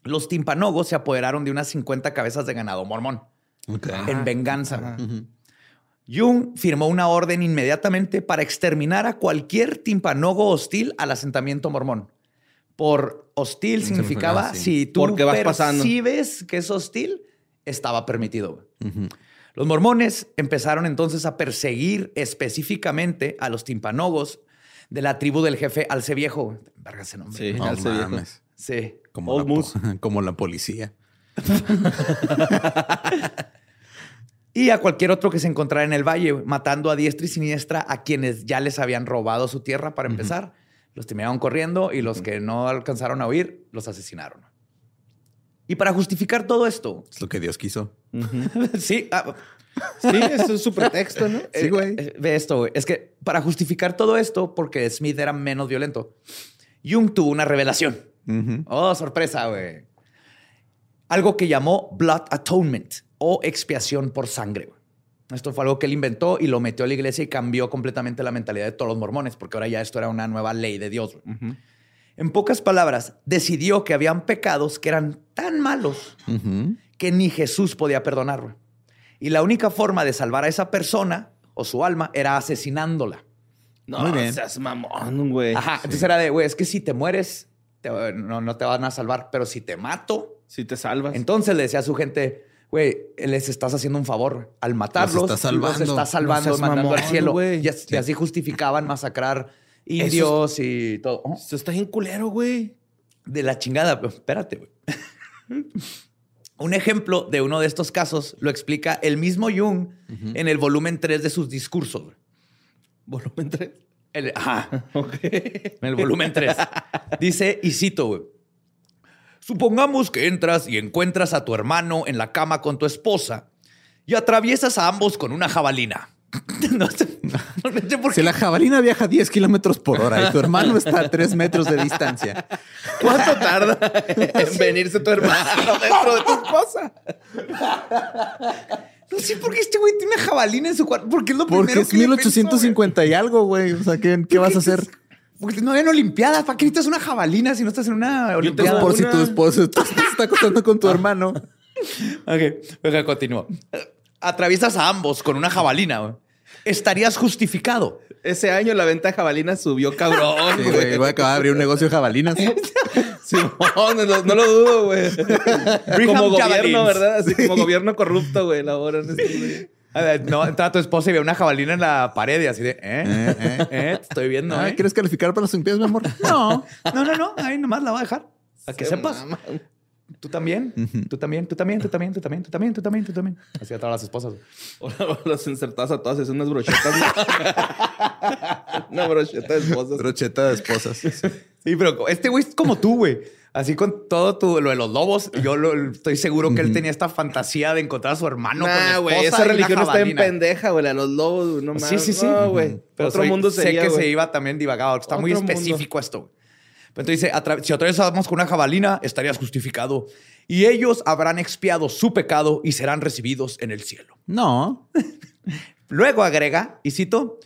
D: los timpanogos se apoderaron de unas 50 cabezas de ganado mormón
E: Ok.
D: en venganza. Jung firmó una orden inmediatamente para exterminar a cualquier timpanogo hostil al asentamiento mormón. Por hostil significaba
E: sí.
D: si tú
C: Porque vas pasando.
D: percibes que es hostil, estaba permitido. Los mormones empezaron entonces a perseguir específicamente a los timpanogos de la tribu del jefe Alce Viejo. Verga ese nombre.
C: Sí,
E: No
C: Alce Viejo.
D: Sí.
E: Como la, como la policía.
D: Y a cualquier otro que se encontrara en el valle, matando a diestra y siniestra a quienes ya les habían robado su tierra para empezar. Los terminaron corriendo y los que no alcanzaron a huir, los asesinaron. Y para justificar todo esto,
E: Es lo que Dios quiso.
D: sí, ah,
C: Sí, eso es su pretexto, ¿no?
E: Sí, güey.
D: Eh, Ve esto, güey. Es que para justificar todo esto, porque Smith era menos violento, Jung tuvo una revelación. Oh, sorpresa, güey. Algo que llamó Blood Atonement o expiación por sangre. Esto fue algo que él inventó y lo metió a la iglesia y cambió completamente la mentalidad de todos los mormones, porque ahora ya esto era una nueva ley de Dios. güey. En pocas palabras, decidió que habían pecados que eran tan malos
E: Ujú.
D: que ni Jesús podía perdonar. Y la única forma de salvar a esa persona o su alma era asesinándola.
C: No,
E: Muy bien.
C: seas mamón, güey.
D: Ajá. Entonces era de, güey, es que si te mueres, te- no, no te van a salvar, pero si te mato,
C: Si te salvas.
D: entonces le decía a su gente, güey, les estás haciendo un favor al matarlos.
E: Los estás salvando.
D: Los estás salvando,
C: No
D: mandando al cielo. Y, as- y así justificaban masacrar indios y todo. Oh,
C: Esto está bien culero, güey.
D: De la chingada. pero Espérate, güey. Un ejemplo de uno de estos casos lo explica el mismo Jung en el volumen 3 de sus discursos.
C: Volumen 3.
D: El- ajá.
C: Ok.
D: En el volumen 3. Dice, y cito, güey. Supongamos que entras y encuentras a tu hermano en la cama con tu esposa y atraviesas a ambos con una jabalina. no sé, no sé por
E: Si
D: qué.
E: la jabalina viaja 10 kilómetros por hora y tu hermano está a 3 metros de distancia,
C: ¿Cuánto tarda en venirse tu hermano dentro de tu esposa?
D: No sé por qué este güey tiene una jabalina en su cuarto. Porque es lo
E: porque
D: primero
E: es
D: que le pensó,
E: 1850 y algo, güey. O sea, ¿qué, qué vas a hacer?
D: güey. Porque no había olimpiadas. ¿Para qué necesitas una jabalina si no estás en una olimpiada?
E: Por si tu esposo te está acostando con tu hermano.
D: Ok, ok, continúo. Atraviesas a ambos con una jabalina. güey. Estarías justificado.
C: Ese año la venta de jabalinas subió cabrón,
E: Sí,
C: güey.
E: voy a acabar de abrir un negocio de jabalinas.
C: Simón, no, no lo dudo, güey. Como gobierno. ¿verdad? Así como gobierno corrupto, güey, elaboran esto, güey.
D: Ah, no, estaba tu esposa y veía una jabalina en la pared y así de, eh,
E: eh, eh,
D: ¿Eh? te estoy viendo. Ay,
E: ¿Quieres calificar para los limpias, mi amor? No,
D: no, no, no. Ahí nomás la voy a dejar. A que
C: Se
D: sepas. Tú también, tú también, tú también, tú también, tú también, tú también, tú también, tú también. Así a todas las esposas.
C: O las insertadas a todas, es unas brochetas. una brocheta de esposas.
E: Brocheta de esposas.
D: Sí, pero este güey es como tú, güey. Así con todo tu, lo de los lobos, yo lo- estoy seguro que él tenía esta fantasía de encontrar a su hermano con
C: Nah, güey, esa religión está en pendeja, güey. A los lobos, no mames.
D: Sí, sí, sí.
C: No, güey.
D: Pero
C: Otro
D: soy-
C: mundo
D: sé
C: sería,
D: que se iba también divagado. Está muy
C: mundo.
D: específico esto. güey. Pero entonces dice, "Atra- si atravesamos con una jabalina, estarías justificado. Y ellos habrán expiado su pecado y serán recibidos en el cielo.
E: No.
D: Luego agrega, y cito,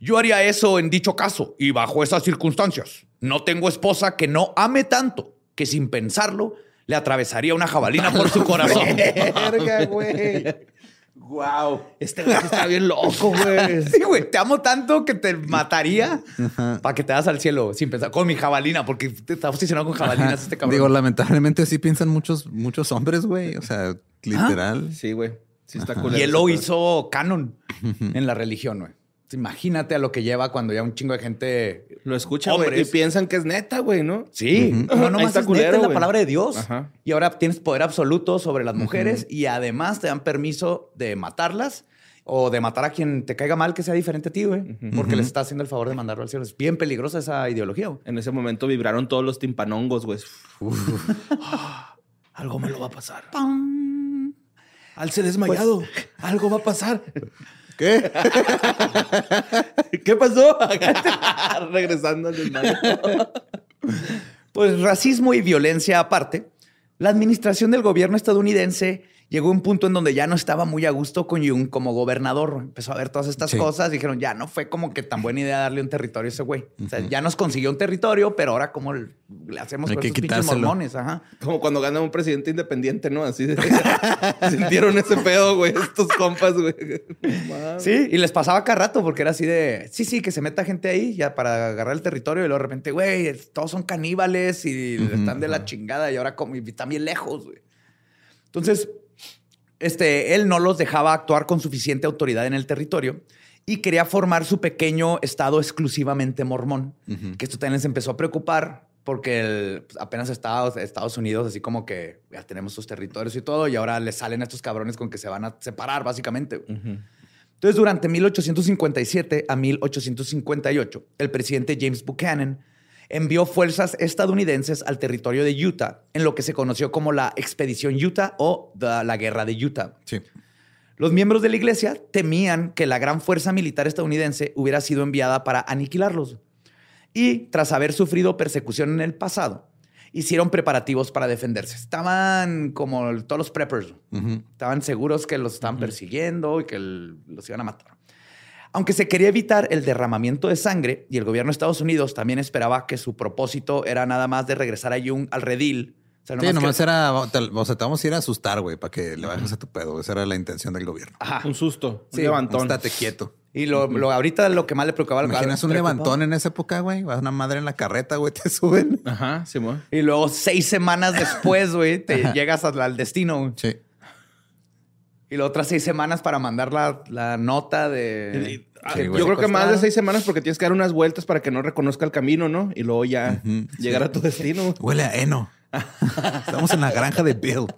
D: yo haría eso en dicho caso y bajo esas circunstancias. No tengo esposa que no ame tanto que sin pensarlo le atravesaría una jabalina por su corazón.
C: Verga, güey. Wow. Este güey está bien loco, güey.
D: Sí, güey, te amo tanto que te mataría para que te das al cielo sin pensar con mi jabalina, porque te está obsesionado con jabalinas este cabrón.
E: Digo, lamentablemente sí piensan muchos, muchos hombres, güey. O sea, literal.
C: Sí, güey. Sí está
D: y
C: culero.
D: él lo hizo canon en la religión, güey. Imagínate a lo que lleva cuando ya un chingo de gente.
C: Lo escuchan, güey. Y piensan que es neta, güey, ¿no?
D: Sí, no
C: Ahí
D: nomás
C: está
D: es
C: culero,
D: neta, es la palabra de Dios.
C: Ajá.
D: Y ahora tienes poder absoluto sobre las mujeres y además te dan permiso de matarlas o de matar a quien te caiga mal que sea diferente a ti, güey. Porque les está haciendo el favor de mandarlo al cielo. Es bien peligrosa esa ideología, güey.
C: En ese momento vibraron todos los timpanongos, güey. Ah, Algo me lo va a pasar. Al ser desmayado, algo va a pasar.
E: ¿Qué?
C: ¿Qué pasó? Regresando al desmayo.
D: Pues racismo y violencia aparte, la administración del gobierno estadounidense llegó un punto en donde ya no estaba muy a gusto con Jung como gobernador. Empezó a ver todas estas
E: Sí.
D: cosas. Dijeron, ya no fue como que tan buena idea darle un territorio a ese güey. O sea, ya nos consiguió un territorio, pero ahora cómo le hacemos
E: Hay
D: con
E: que
D: esos pinches mormones. Ajá.
C: Como cuando gana un presidente independiente, ¿no? Así de... sintieron ese pedo, güey. Estos compas, güey.
D: Sí, y les pasaba cada rato porque era así de, sí, sí, que se meta gente ahí ya para agarrar el territorio y luego de repente, güey, todos son caníbales y están de la chingada y ahora como y están bien lejos, güey. Entonces, este, él no los dejaba actuar con suficiente autoridad en el territorio y quería formar su pequeño estado exclusivamente mormón, que esto también les empezó a preocupar porque el- pues, apenas Estados, Estados Unidos, así como que ya tenemos sus territorios y todo, y ahora les salen estos cabrones con que se van a separar, básicamente. Entonces, durante 1857 a 1858, el presidente James Buchanan envió fuerzas estadounidenses al territorio de Utah en lo que se conoció como la Expedición Utah o the- la Guerra de Utah.
E: Sí.
D: Los miembros de la iglesia temían que la gran fuerza militar estadounidense hubiera sido enviada para aniquilarlos. Y tras haber sufrido persecución en el pasado, hicieron preparativos para defenderse. Estaban como todos los preppers.
E: Ujú.
D: Estaban seguros que los estaban persiguiendo y que los iban a matar. Aunque se quería evitar el derramamiento de sangre y el gobierno de Estados Unidos también esperaba que su propósito era nada más de regresar a Jung al redil. O sea,
E: Sí,
D: nomás
E: nomás
D: que-
E: era, o sea, te vamos a ir a asustar, güey, para que le bajes a tu pedo. Esa era la intención del gobierno.
D: Ajá.
C: Un susto, un
D: Sí,
C: levantón.
E: Estate quieto.
D: Y lo, lo- ahorita lo que más le preocupaba al
E: Imaginas un levantón en esa época, güey. Vas a una madre en la carreta, güey, te suben.
C: Ajá, Simón.
D: Y luego seis semanas después, güey, te llegas al, al destino. güey.
E: Sí.
D: Y luego otras seis semanas para mandar la, la nota de...
C: Ah,
E: Sí,
C: Yo creo que más de seis semanas porque tienes que dar unas vueltas para que no reconozca el camino, ¿no? Y luego ya llegar a tu destino.
E: Huele a heno. Estamos en la granja de Bill.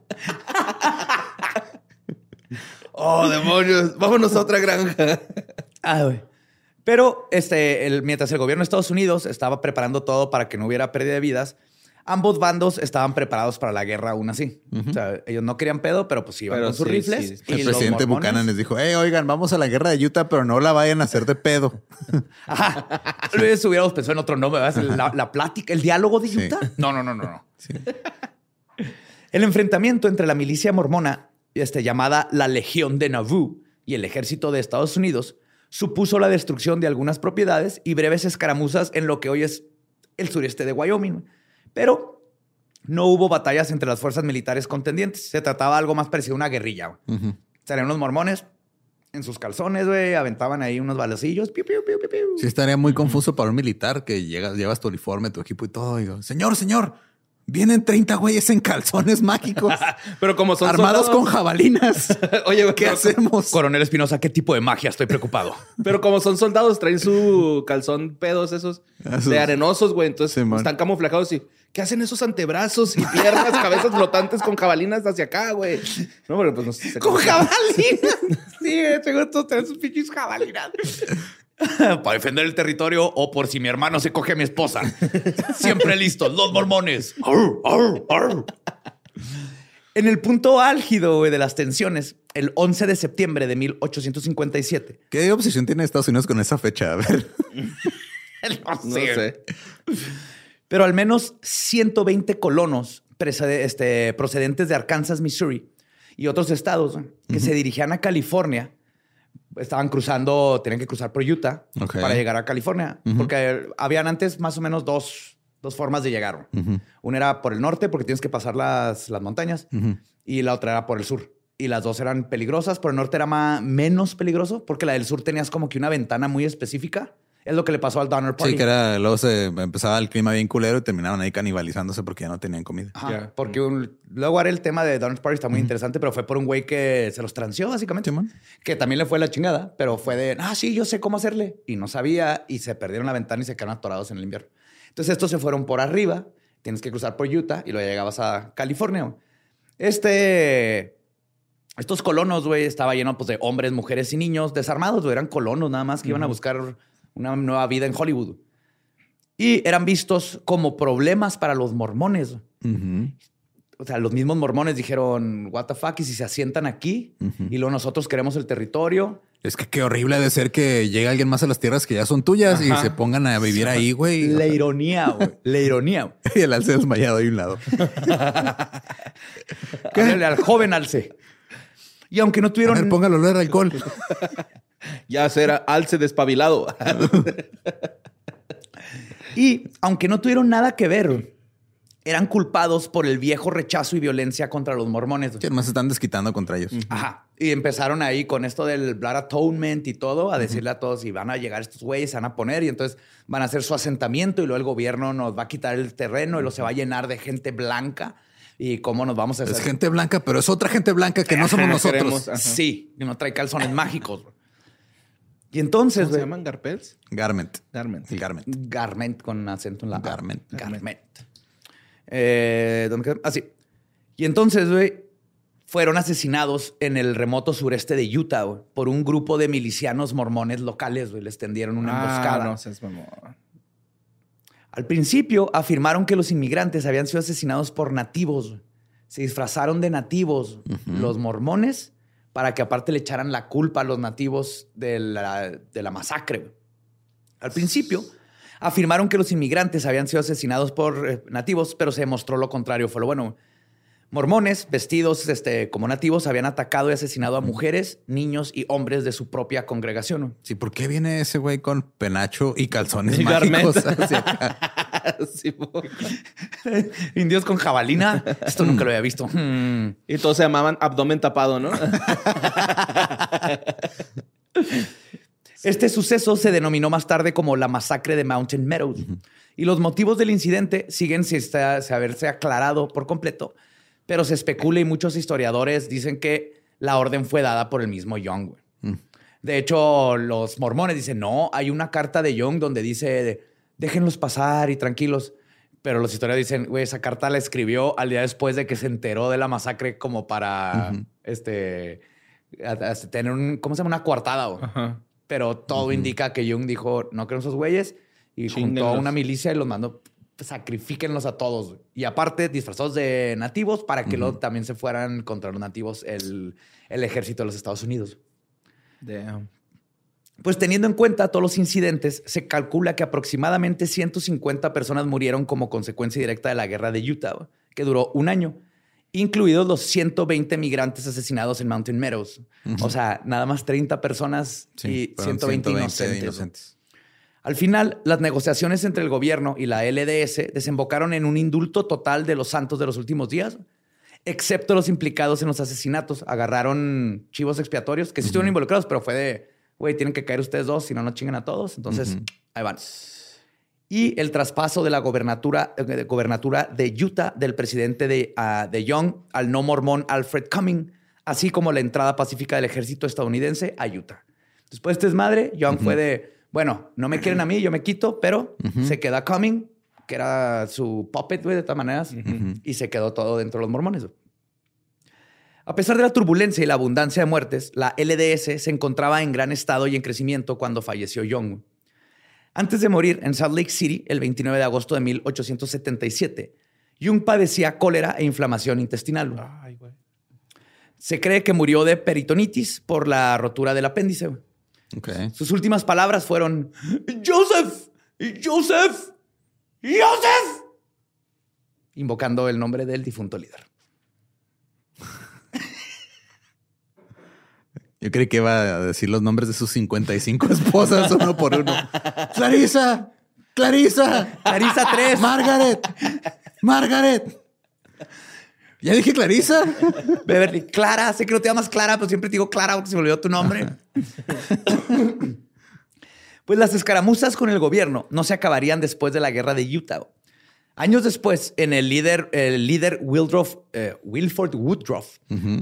C: Oh, demonios. Vámonos a otra granja.
D: Ah, güey. Pero este, el- mientras el gobierno de Estados Unidos estaba preparando todo para que no hubiera pérdida de vidas, ambos bandos estaban preparados para la guerra aún así. O sea, ellos no querían pedo, pero pues iban
C: Pero
D: con sus
C: sí,
D: rifles.
C: sí, sí.
D: y
E: El presidente
D: mormones-
E: Buchanan les dijo, hey, oigan, vamos a la guerra de Utah, pero no la vayan a hacer de pedo.
D: Ajá. Vez hubiéramos pensado en otro nombre, ¿verdad? La, la plática, el diálogo de
E: Sí.
D: Utah. No, no, no, no, no. El enfrentamiento entre la milicia mormona, este, llamada la Legión de Nauvoo, y el ejército de Estados Unidos supuso la destrucción de algunas propiedades y breves escaramuzas en lo que hoy es el sureste de Wyoming. Pero no hubo batallas entre las fuerzas militares contendientes. Se trataba de algo más parecido a una guerrilla.
E: Ujú.
D: Salían unos mormones en sus calzones, güey, aventaban ahí unos balacillos. Piu, piu, piu, piu, piu.
E: Sí, estaría muy confuso para un militar que llegas, llevas tu uniforme, tu equipo y todo. Y digo, señor, señor, vienen 30 güeyes en calzones mágicos,
C: Pero como son
E: armados con jabalinas.
C: Oye, güey,
E: ¿Qué
C: pero-
E: hacemos?
D: Coronel Espinosa, ¿qué tipo de magia? Estoy preocupado.
C: Pero como son soldados, traen su calzón pedos esos
E: Esos-
C: de arenosos, güey. Entonces
E: Sí,
C: están camuflajados y ¿Qué hacen esos antebrazos y piernas, cabezas flotantes con jabalinas hacia acá, güey? No, pero pues no sé.
D: Con jabalinas. sí, seguro todos tenemos sus pinches jabalinas. Para defender el territorio o por si mi hermano se coge a mi esposa. Siempre listos, los mormones. Arr, arr, arr. En el punto álgido de las tensiones, el 11 de septiembre de 1857.
E: ¿Qué obsesión tiene Estados Unidos con esa fecha? A ver.
D: No
C: No sé.
D: Pero al menos 120 colonos este, procedentes de Arkansas, Missouri y otros estados que se dirigían a California estaban cruzando, tenían que cruzar por Utah para llegar a California, porque habían antes más o menos dos, dos formas de llegar. güey. Una era por el norte, porque tienes que pasar las, las montañas, y la otra era por el sur. Y las dos eran peligrosas. Por el norte era más, menos peligroso, porque la del sur tenías como que una ventana muy específica. Es lo que le pasó al Donner Party.
E: Sí, que era, luego se empezaba el clima bien culero y terminaban ahí canibalizándose porque ya no tenían comida.
D: Ajá. Porque un- luego haré el tema de Donner's Party, está muy interesante, pero fue por un güey que se los transió, básicamente.
E: Simón.
D: que también le fue la chingada, pero fue de, ah, sí, yo sé cómo hacerle. Y no sabía, y se perdieron la ventana y se quedaron atorados en el invierno. Entonces estos se fueron por arriba, tienes que cruzar por Utah y luego llegabas a California. Este... Estos colonos, güey, estaba lleno pues, de hombres, mujeres y niños desarmados, güey. Eran colonos nada más que iban a buscar una nueva vida en Hollywood. Y eran vistos como problemas para los mormones. O sea, los mismos mormones dijeron, what the fuck, y si se asientan aquí y luego nosotros queremos el territorio.
E: Es que qué horrible ha de ser que llegue alguien más a las tierras que ya son tuyas y se pongan a vivir ahí, güey.
D: La ironía, güey. La ironía. güey.
E: Y el alce desmayado ahí a un lado.
D: Háblale al joven alce. Y aunque no
E: A
D: tuvieron...
E: ver, póngalo a olor a alcohol.
C: Ya será alce despabilado.
D: Y aunque no tuvieron nada que ver, eran culpados por el viejo rechazo y violencia contra los mormones.
E: Sí, además se están desquitando contra ellos.
D: Ajá. Y empezaron ahí con esto del Blood Atonement y todo, a decirle a todos, y van a llegar estos güeyes, se van a poner, y entonces van a hacer su asentamiento, y luego el gobierno nos va a quitar el terreno, y luego se va a llenar de gente blanca, y cómo nos vamos a hacer.
E: Es gente blanca, pero es otra gente blanca que no somos nosotros.
C: queremos-.
D: Sí, y no trae calzones mágicos. Güey. Y entonces,
C: ¿Cómo se llaman? ¿Garpels?
E: Garment.
C: Garment.
E: Garment.
D: Garment con acento en la A.
E: Garment.
D: Garment. Eh, ¿dónde quedó? Ah. Y entonces, güey, fueron asesinados en el remoto sureste de Utah, güey, por un grupo de milicianos mormones locales, güey. Les tendieron una emboscada.
C: Ah, no seas mamón.
D: Al principio afirmaron que los inmigrantes habían sido asesinados por nativos. güey. Se disfrazaron de nativos, los mormones, para que aparte le echaran la culpa a los nativos de la, de la masacre. Al principio afirmaron que los inmigrantes habían sido asesinados por eh, nativos, pero se demostró lo contrario. Fue lo bueno. Mormones, vestidos este, como nativos, habían atacado y asesinado a mujeres, niños y hombres de su propia congregación.
E: Sí, ¿por qué viene ese güey con penacho y calzones
C: Y
E: mágicos?
C: garment.
E: hacia acá?
C: Sí, voy.
D: Indios con jabalina. Esto nunca lo había visto. Hmm.
C: y todos se llamaban abdomen tapado, ¿no?
D: Este suceso se denominó más tarde como la masacre de Mountain Meadows. Y los motivos del incidente siguen sin haberse aclarado por completo, pero se especula y muchos historiadores dicen que la orden fue dada por el mismo Young. güey. De hecho, los mormones dicen, no, hay una carta de Young donde dice, déjenlos pasar y tranquilos. Pero los historiadores dicen, güey, esa carta la escribió al día después de que se enteró de la masacre como para, este, a- a- tener un, ¿cómo se llama? Una coartada. güey. Pero todo indica que Jung dijo, no creo esos güeyes. Y juntó a una milicia y los mandó, sacrifíquenlos a todos. Y aparte, disfrazados de nativos para que luego también se fueran contra los nativos el, el ejército de los Estados Unidos.
C: Damn.
D: Pues teniendo en cuenta todos los incidentes, se calcula que aproximadamente 150 personas murieron como consecuencia directa de la guerra de Utah, que duró un año, incluidos los 120 migrantes asesinados en Mountain Meadows. O sea, nada más 30 personas
E: Sí,
D: y
E: fueron
D: 120, inocentes. güey.
E: inocentes.
D: Al final, las negociaciones entre el gobierno y la LDS desembocaron en un indulto total de los santos de los últimos días, excepto los implicados en los asesinatos. Agarraron chivos expiatorios que sí estuvieron involucrados, pero fue de, güey, tienen que caer ustedes dos, si no, no chingan a todos. Entonces, ahí van. Y el traspaso de la gobernatura, eh, de gobernatura de Utah del presidente de, ah, de Young al no mormón Alfred Cumming, así como la entrada pacífica del ejército estadounidense a Utah. Después de este desmadre, Young fue de, bueno, no me quieren a mí, yo me quito, pero se queda Cumming, que era su puppet, güey, de todas maneras, y se quedó todo dentro de los mormones. A pesar de la turbulencia y la abundancia de muertes, la LDS se encontraba en gran estado y en crecimiento cuando falleció Young. Antes de morir en Salt Lake City, el 29 de agosto de 1877, Jung padecía cólera e inflamación intestinal. Se cree que murió de peritonitis por la rotura del apéndice. Sus últimas palabras fueron, Joseph, Joseph, Joseph, invocando el nombre del difunto líder.
E: Yo creí que iba a decir los nombres de sus 55 esposas uno por uno. Clarisa, Clarisa,
D: Clarisa 3,
E: Margaret, Margaret. Ya dije Clarisa.
D: Beverly, Clara, sé que no te llamas Clara, pero siempre te digo Clara porque se me olvidó tu nombre. pues las escaramuzas con el gobierno no se acabarían después de la guerra de Utah. Años después, en el líder, el líder eh, Wilford Woodruff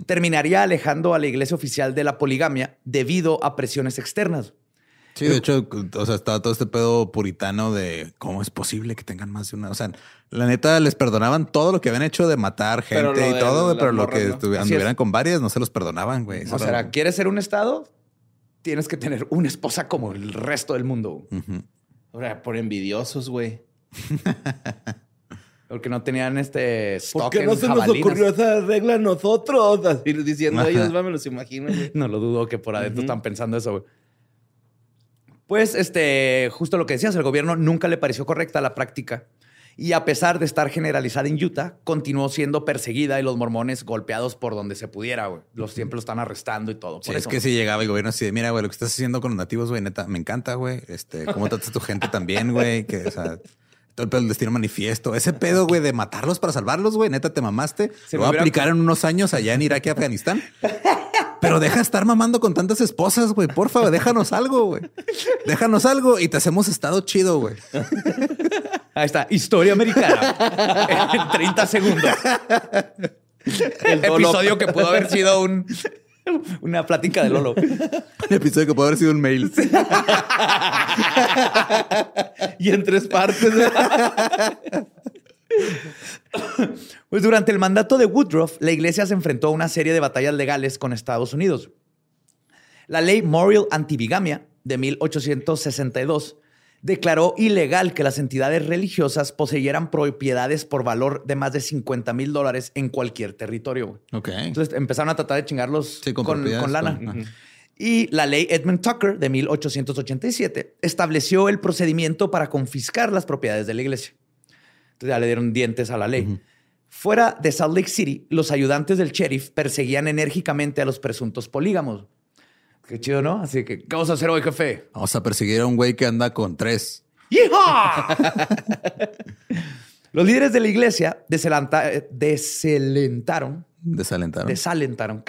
D: terminaría alejando a la iglesia oficial de la poligamia debido a presiones externas.
E: Sí, de hecho, o sea, estaba todo este pedo puritano de cómo es posible que tengan más de una. O sea, la neta les perdonaban todo lo que habían hecho de matar gente y todo, pero lo que anduvieran con varias no se los perdonaban, güey.
D: O sea, ¿quieres ser un estado? Tienes que tener una esposa como el resto del mundo.
C: Ahora, por envidiosos, güey.
D: Porque no tenían este
C: stock ¿Por qué no se nos ocurrió esa regla a nosotros? Así diciendo ellos, me los imagino.
D: No lo dudo que por adentro están pensando eso. Pues, este, justo lo que decías, el gobierno nunca le pareció correcta la práctica. Y a pesar de estar generalizada en Utah, continuó siendo perseguida y los mormones golpeados por donde se pudiera, güey. Los siempre lo están arrestando y todo.
E: es que si llegaba el gobierno así de, mira, güey, lo que estás haciendo con los nativos, güey, neta, me encanta, güey. Este, cómo tratas a tu gente también, güey. Que, o sea, todo el pedo del destino manifiesto. Ese pedo, güey, de matarlos para salvarlos, güey. Neta, te mamaste. Se lo voy a aplicar en unos años allá en Irak y Afganistán. Pero deja de estar mamando con tantas esposas, güey. Por favor, déjanos algo, güey. Déjanos algo y te hacemos estado chido, güey.
D: Ahí está. Historia americana. en 30 segundos. El episodio que pudo haber sido un, una plática de Lolo.
E: Un episodio que puede haber sido un mail.
C: y en tres partes.
D: Pues durante el mandato de Woodruff, la iglesia se enfrentó a una serie de batallas legales con Estados Unidos. La ley Morial Antibigamia de 1862 declaró ilegal que las entidades religiosas poseyeran propiedades por valor de más de 50 mil dólares en cualquier territorio. Entonces empezaron a tratar de chingarlos con, lana. Y la ley Edmund Tucker de 1887 estableció el procedimiento para confiscar las propiedades de la iglesia. Entonces ya le dieron dientes a la ley. Fuera de Salt Lake City, los ayudantes del sheriff perseguían enérgicamente a los presuntos polígamos. Qué chido, ¿no? Así que, ¿qué vamos a hacer hoy, jefe?
E: Vamos a perseguir a un güey que anda con tres.
D: Los líderes de la iglesia desalentaron.
E: Desalentaron.
D: Desalentaron.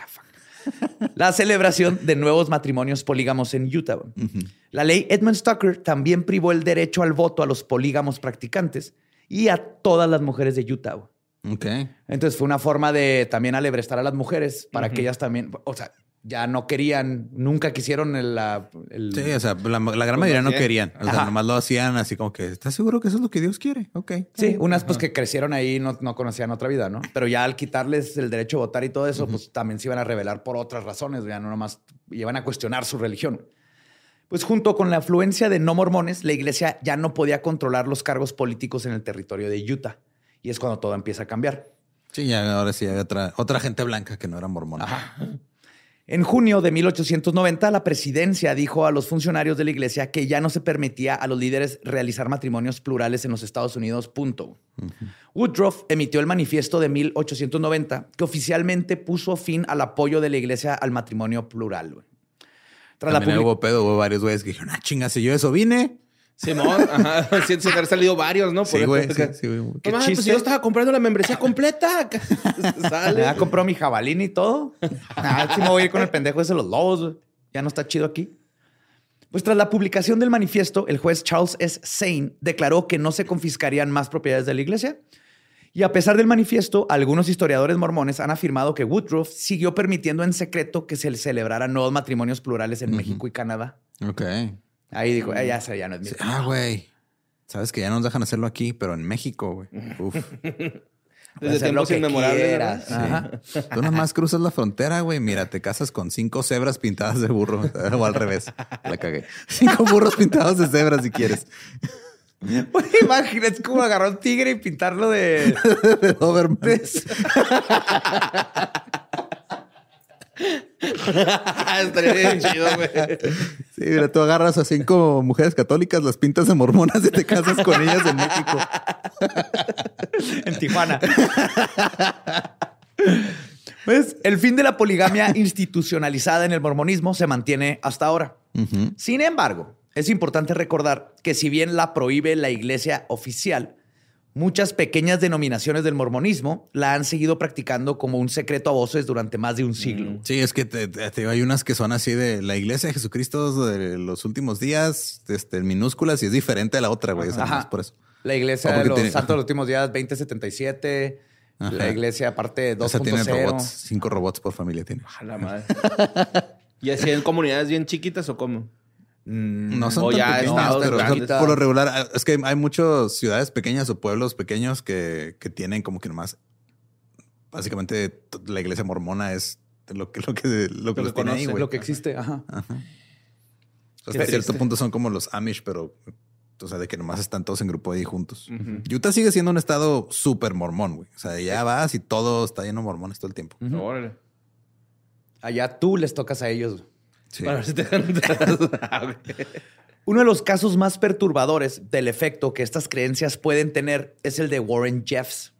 D: La celebración de nuevos matrimonios polígamos en Utah. La ley Edmund Stoker también privó el derecho al voto a los polígamos practicantes y a todas las mujeres de Utah.
E: Ok.
D: Entonces fue una forma de también alebrestar a las mujeres para que ellas también, o sea, ya no querían, nunca quisieron el...
E: sí, o sea, la, gran mayoría no querían. O sea, nomás lo hacían así como que, ¿estás seguro que eso es lo que Dios quiere? Ok.
D: Sí, unas pues que crecieron ahí no, no conocían otra vida, ¿no? Pero ya al quitarles el derecho a votar y todo eso, pues también se iban a revelar por otras razones, ya no nomás iban a cuestionar su religión. Pues junto con la afluencia de no mormones, la iglesia ya no podía controlar los cargos políticos en el territorio de Utah. Y es cuando todo empieza a cambiar.
E: Sí, ya ahora sí hay otra, otra gente blanca que no era mormona. Ajá.
D: En junio de 1890, la presidencia dijo a los funcionarios de la iglesia que ya no se permitía a los líderes realizar matrimonios plurales en los Estados Unidos. Punto. Woodruff emitió el manifiesto de 1890 que oficialmente puso fin al apoyo de la iglesia al matrimonio plural.
E: Tras También la hubo pedo, hubo varios güeyes que dijeron, ah, chinga, si yo eso vine.
C: Simón, ajá. Sí, se han salido varios, ¿no?
E: sí, güey. Sí, sí, güey.
C: ¿Qué pues yo estaba comprando la membresía completa.
D: Sale. Ya compró mi jabalín y todo. Ah, sí me voy a ir con el pendejo ese de los lobos. Ya no está chido aquí. Pues tras la publicación del manifiesto, el juez Charles S. Sane declaró que no se confiscarían más propiedades de la iglesia. Y a pesar del manifiesto, algunos historiadores mormones han afirmado que Woodruff siguió permitiendo en secreto que se celebraran nuevos matrimonios plurales en México y Canadá.
E: Ok.
D: Ahí dijo, ya sé, ya no es mi.
E: Ah, güey. Sabes que ya nos dejan hacerlo aquí, pero en México, güey. Uf.
C: Desde tiempos
D: que
C: inmemorables.
D: Ajá.
E: Tú nomás cruzas la frontera, güey. Mira, te casas con cinco cebras pintadas de burro. O al revés. La cagué. Cinco burros pintados de cebras si quieres.
D: Güey, Imagínate cómo agarrar un tigre y pintarlo de.
E: De Doberman.
C: Estaría bien chido, güey.
E: Sí, mira, tú agarras a cinco mujeres católicas, las pintas de mormonas y te casas con ellas en México.
D: en Tijuana. Pues el fin de la poligamia institucionalizada en el mormonismo se mantiene hasta ahora. Sin embargo, es importante recordar que si bien la prohíbe la iglesia oficial, muchas pequeñas denominaciones del mormonismo la han seguido practicando como un secreto a voces durante más de un siglo.
E: Sí, es que te- te- hay unas que son así de la iglesia de Jesucristo de los últimos días, este, en minúsculas, y es diferente a la otra, güey.
D: Ajá.
E: por eso.
D: La iglesia de los
E: tiene-
D: Santos de los Últimos Días 2077,
E: Ajá.
D: la iglesia parte
E: O sea, tienen
D: 2.0.
E: robots. Cinco robots por familia tiene.
C: A la madre. ¿Y así en comunidades bien chiquitas o cómo?
E: No son
C: O
E: tan
C: ya
E: pequeñas, pero por lo regular ah, es que hay muchas ciudades pequeñas o pueblos pequeños que, que tienen como que nomás básicamente la iglesia mormona es lo que lo que lo que
C: que
E: los tiene ahí,
C: conoce,
E: güey.
D: lo que existe. Ajá.
E: Hasta
C: Qué
E: cierto punto son como los Amish, pero o sea, de que nomás están todos en grupo ahí juntos. Utah sigue siendo un estado súper mormón, güey. O sea, ya vas y todo está lleno de mormones todo el tiempo.
C: Órale.
D: Allá tú les tocas a ellos.
E: Sí.
C: Para ver si te dejan entrar. Ah.
D: Uno de los casos más perturbadores del efecto que estas creencias pueden tener es el de Warren Jeffs,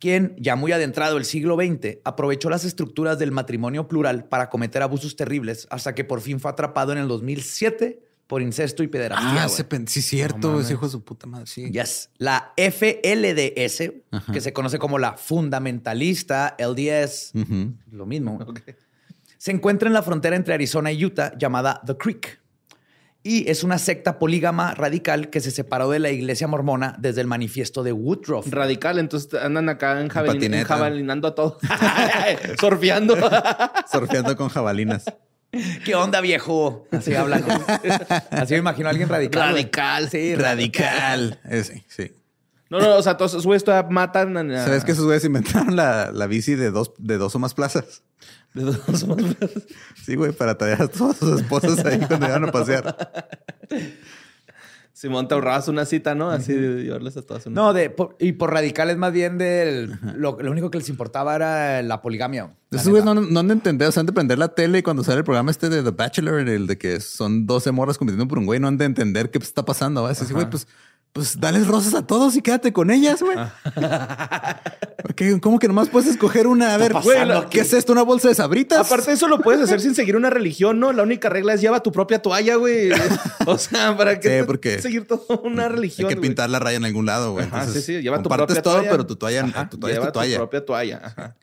D: quien, ya muy adentrado el siglo XX, aprovechó las estructuras del matrimonio plural para cometer abusos terribles hasta que por fin fue atrapado en el 2007 por incesto y pederastía.
E: Ah, sí, cierto, ese hijo de su puta madre. Sí.
D: Yes. La FLDS, que se conoce como la fundamentalista LDS, lo mismo, se encuentra en la frontera entre Arizona y Utah llamada The Creek. Y es una secta polígama radical que se separó de la iglesia mormona desde el manifiesto de Woodruff.
C: Radical, entonces andan acá en, jabalin-
E: patineta.
C: jabalinando a todo. Surfeando.
E: Surfeando con jabalinas.
D: ¿Qué onda, viejo? Así hablan. Así me imagino a alguien radical.
C: Radical.
D: Sí,
E: Radical. Ese, sí.
C: No, no, o sea, todos esos güeyes todavía matan a...
E: ¿Sabes que esos güeyes inventaron la, la bici de dos, de dos o más plazas?
C: De dos más plazas.
E: Sí, güey, para traer a todas sus esposas ahí cuando iban a pasear.
C: Simón te ahorrabas una cita, ¿no? Así de llevarles a todas una
D: No, de, por- y por radicales más bien del... Lo, lo único que les importaba era la poligamia.
E: Esos güeyes no, no han de entender, o sea, han de prender la tele y cuando sale el programa este de The Bachelor, el de que son 12 morras compitiendo por un güey, no han de entender qué está pasando. ¿va? Así, güey, pues, pues dales rosas a todos y quédate con ellas, güey. Ok, ¿Cómo que nomás puedes escoger una? A ver, güey, ¿qué es esto? ¿Una bolsa de sabritas?
C: Aparte, eso lo puedes hacer sin seguir una religión, ¿no? La única regla es lleva tu propia toalla, güey. O sea, ¿para qué
E: Sí, porque-
C: seguir toda una
E: Hay
C: religión?
E: que
C: güey?
E: pintar la raya en algún lado, güey.
C: Sí, sí. Lleva tu propia
E: todo,
C: toalla.
E: pero tu toalla,
C: Ajá,
E: tu toalla es tu toalla.
C: propia toalla. Ajá.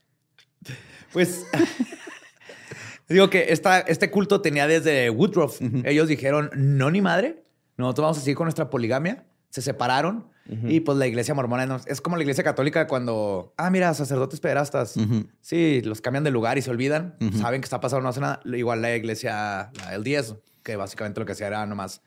D: Pues digo que esta, este culto tenía desde Woodruff. Ellos dijeron, no ni madre, nosotros vamos a seguir con nuestra poligamia. Se separaron y pues la iglesia mormona no- es como la iglesia católica cuando, ah, mira, sacerdotes pederastas. Sí, los cambian de lugar y se olvidan. Saben que está pasando, no hace nada. Igual la iglesia, la LDS, que básicamente lo que hacía era nomás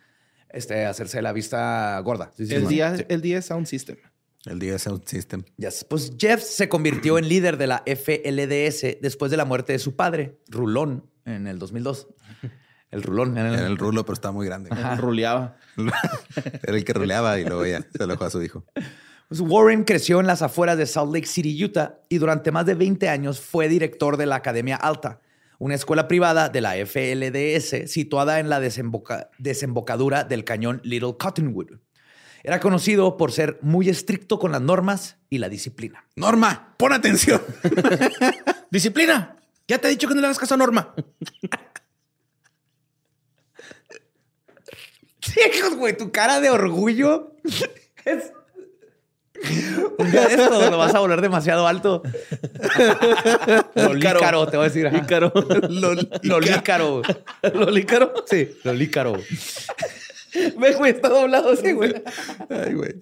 D: este, hacerse la vista gorda. Sí, sí,
C: El
D: sí.
C: día, el día es Sound System.
E: El día Sound System.
D: Yes. Pues Jeff se convirtió en líder de la FLDS después de la muerte de su padre, Rulón, en el 2002. El Rulón. en el-
E: Era el rulo, pero estaba muy grande.
C: Ruleaba.
E: Era el que ruleaba y luego ya se lo dejó a su hijo.
D: Pues Warren creció en las afueras de Salt Lake City, Utah, y durante más de 20 años fue director de la Academia Alta, una escuela privada de la FLDS situada en la desemboca- desembocadura del cañón Little Cottonwood. Era conocido por ser muy estricto con las normas y la disciplina.
E: Norma, pon atención.
C: ¡Disciplina! Ya te he dicho que no le hagas caso a Norma.
D: Hijos, güey, tu cara de orgullo es. Un día de esto lo vas a volar demasiado alto. Lolícaro, te voy a decir. ajá.
C: Lícaro.
D: Lolícaro.
C: ¿Lolícaro?
D: Sí, lolícaro.
C: Ve, güey, está doblado así, güey.
E: Ay, güey.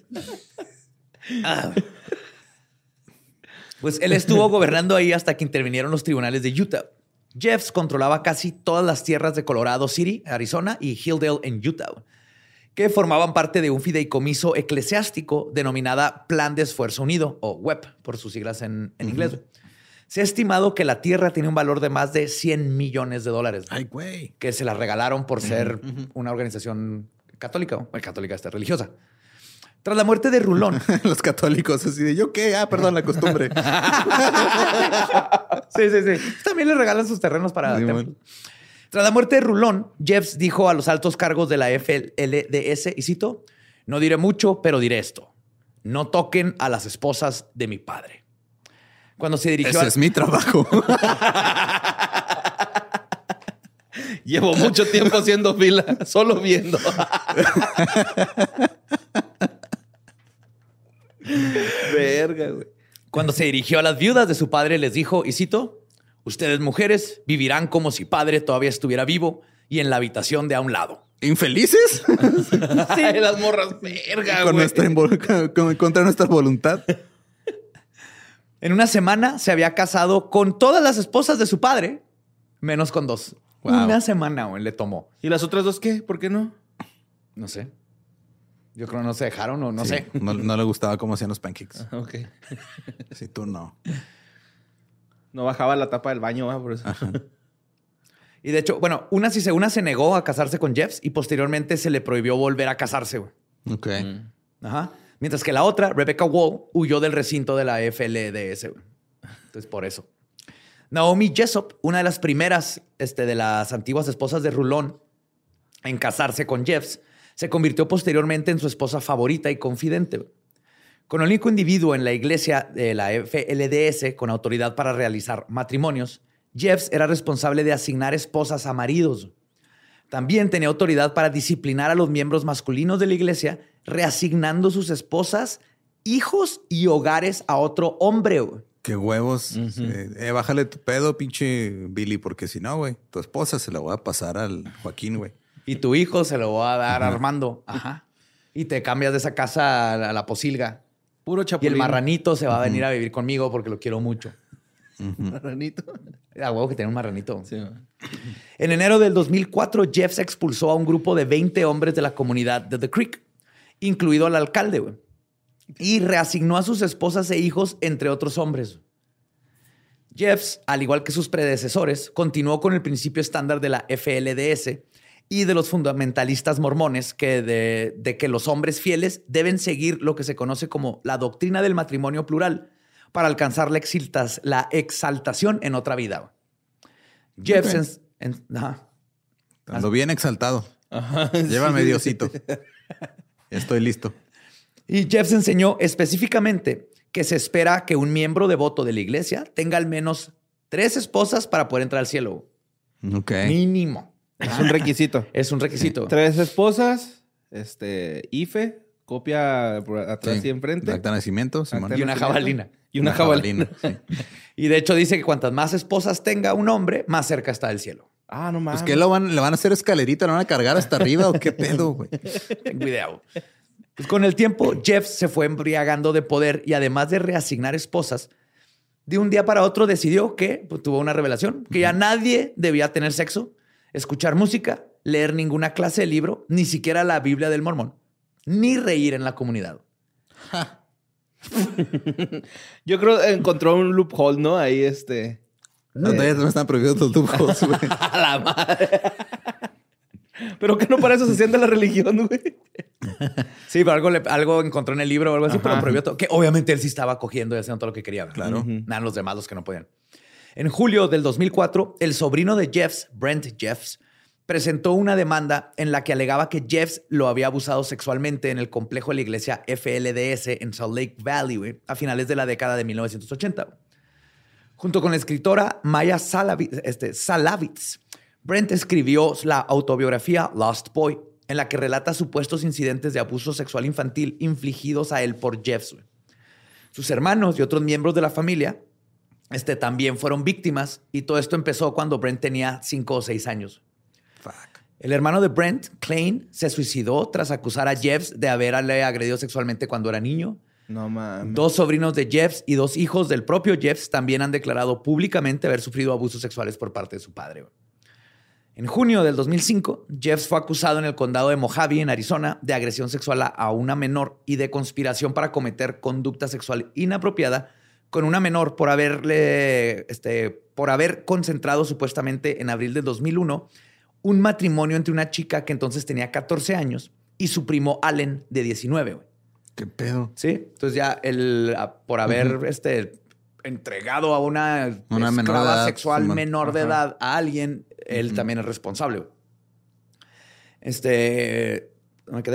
D: Pues él estuvo gobernando ahí hasta que intervinieron los tribunales de Utah. Jeffs controlaba casi todas las tierras de Colorado City, Arizona y Hilldale en Utah. Que formaban parte de un fideicomiso eclesiástico denominada Plan de Esfuerzo Unido, o WEP, por sus siglas en, en inglés. Se ha estimado que la tierra tiene un valor de más de 100 millones de dólares.
E: Ay, güey.
D: Que se la regalaron por ser una organización católica, o católica, esta religiosa. Tras la muerte de Rulón.
E: Los católicos así de yo qué, ah, perdón, la costumbre.
D: sí, sí, sí. También le regalan sus terrenos para
E: Sí, bueno.
D: Tras la muerte de Rulón, Jeffs dijo a los altos cargos de la FLDS, y cito, no diré mucho, pero diré esto. No toquen a las esposas de mi padre. Cuando se dirigió
E: Ese
D: a-
E: es mi trabajo.
C: Llevo mucho tiempo haciendo fila, solo viendo. Verga, güey.
D: Cuando se dirigió a las viudas de su padre, les dijo, y cito, ustedes mujeres vivirán como si padre todavía estuviera vivo y en la habitación de a un lado.
E: ¿Infelices?
C: Ay, las morras, verga,
E: con
C: güey.
E: nuestra con- contra nuestra voluntad.
D: En una semana se había casado con todas las esposas de su padre, menos con dos.
E: Wow.
D: Una semana güey, le tomó.
C: ¿Y las otras dos qué? ¿Por qué no?
D: No sé. Yo creo que no se dejaron o no
E: Sí,
D: sé.
E: No, no le gustaba cómo hacían los pancakes.
C: Ok.
E: Si tú no.
C: No bajaba la tapa del baño, ¿va? por eso.
D: Y de hecho, bueno, una sí se, una se negó a casarse con Jeffs y posteriormente se le prohibió volver a casarse. güey.
E: Ok.
D: Ajá. Mientras que la otra, Rebecca Wall, huyó del recinto de la FLDS. güey. Entonces, por eso. Naomi Jessop, una de las primeras este, de las antiguas esposas de Rulón en casarse con Jeffs, se convirtió posteriormente en su esposa favorita y confidente. Con el único individuo en la iglesia de la FLDS con autoridad para realizar matrimonios, Jeffs era responsable de asignar esposas a maridos. También tenía autoridad para disciplinar a los miembros masculinos de la iglesia, reasignando sus esposas, hijos y hogares a otro hombre.
E: Qué huevos. Eh, eh, bájale tu pedo, pinche Billy, porque si no, güey, tu esposa se la voy a pasar al Joaquín, güey.
D: Y tu hijo se lo va a dar a Armando. Ajá. Y te cambias de esa casa a la posilga.
C: Puro
D: Y el marranito se va a venir a vivir conmigo porque lo quiero mucho.
C: Marranito.
D: A huevo que tiene un marranito.
C: Sí.
D: En enero del 2004, Jeff se expulsó a un grupo de 20 hombres de la comunidad de The Creek, incluido al alcalde, güey, y reasignó a sus esposas e hijos entre otros hombres. Jeffs, al igual que sus predecesores, continuó con el principio estándar de la FLDS y de los fundamentalistas mormones que de, de que los hombres fieles deben seguir lo que se conoce como la doctrina del matrimonio plural para alcanzar la, exiltas- la exaltación en otra vida. Jeffs,
E: Ok.
D: en- en- ajá.
E: Ando bien exaltado. Llévame, Diosito. Ya Estoy listo.
D: Y Jeffs enseñó específicamente que se espera que un miembro devoto de la iglesia tenga al menos tres esposas para poder entrar al cielo.
E: Ok.
D: Mínimo.
C: Es un requisito.
D: Es un requisito.
C: Tres esposas, este, IFE, copia atrás
E: Sí.
C: y enfrente.
E: Acta de nacimiento, Simón.
D: Y una jabalina.
C: Y una jabalina.
E: sí.
D: Y de hecho dice que cuantas más esposas tenga un hombre, más cerca está del cielo.
C: Ah, no mames.
E: Pues que lo van, le van a hacer escalerita, lo van a cargar hasta arriba o qué pedo, güey.
D: Ten cuidado. Pues con el tiempo, Jeff se fue embriagando de poder y además de reasignar esposas, de un día para otro decidió que pues, tuvo una revelación, que ya nadie debía tener sexo, escuchar música, leer ninguna clase de libro, ni siquiera la Biblia del Mormón, ni reír en la comunidad.
C: Yo creo que encontró un loophole, ¿no? Ahí, este.
E: No, todavía no están prohibidos los lujos, güey.
C: A la madre. Pero que no para eso se siente la religión, güey.
D: Sí, pero algo, le- algo encontró en el libro o algo así, pero prohibió todo. Que obviamente él sí estaba cogiendo y haciendo todo lo que quería.
E: Claro.
D: Nada, los demás los que no podían. En julio del 2004, el sobrino de Jeffs, Brent Jeffs, presentó una demanda en la que alegaba que Jeffs lo había abusado sexualmente en el complejo de la iglesia FLDS en Salt Lake Valley a finales de la década de 1980. Junto con la escritora Maya Salavi- este, Salavitz, Brent escribió la autobiografía Lost Boy, en la que relata supuestos incidentes de abuso sexual infantil infligidos a él por Jeffs. Sus hermanos y otros miembros de la familia este, también fueron víctimas y todo esto empezó cuando Brent tenía cinco o seis años.
E: Fuck.
D: El hermano de Brent, Klein, se suicidó tras acusar a Jeffs de haberle agredido sexualmente cuando era niño.
C: No mames.
D: Dos sobrinos de Jeffs y dos hijos del propio Jeffs también han declarado públicamente haber sufrido abusos sexuales por parte de su padre. En junio del 2005, Jeffs fue acusado en el condado de Mojave, en Arizona, de agresión sexual a una menor y de conspiración para cometer conducta sexual inapropiada con una menor por haberle, este, por haber concentrado supuestamente en abril del 2001 un matrimonio entre una chica que entonces tenía 14 años y su primo Allen de 19. güey.
E: ¿Qué pedo?
D: Sí, entonces ya el, por haber este, entregado a una,
E: Una menor de edad,
D: sexual menor de
E: Ajá.
D: edad a alguien, él también es responsable. güey. Este.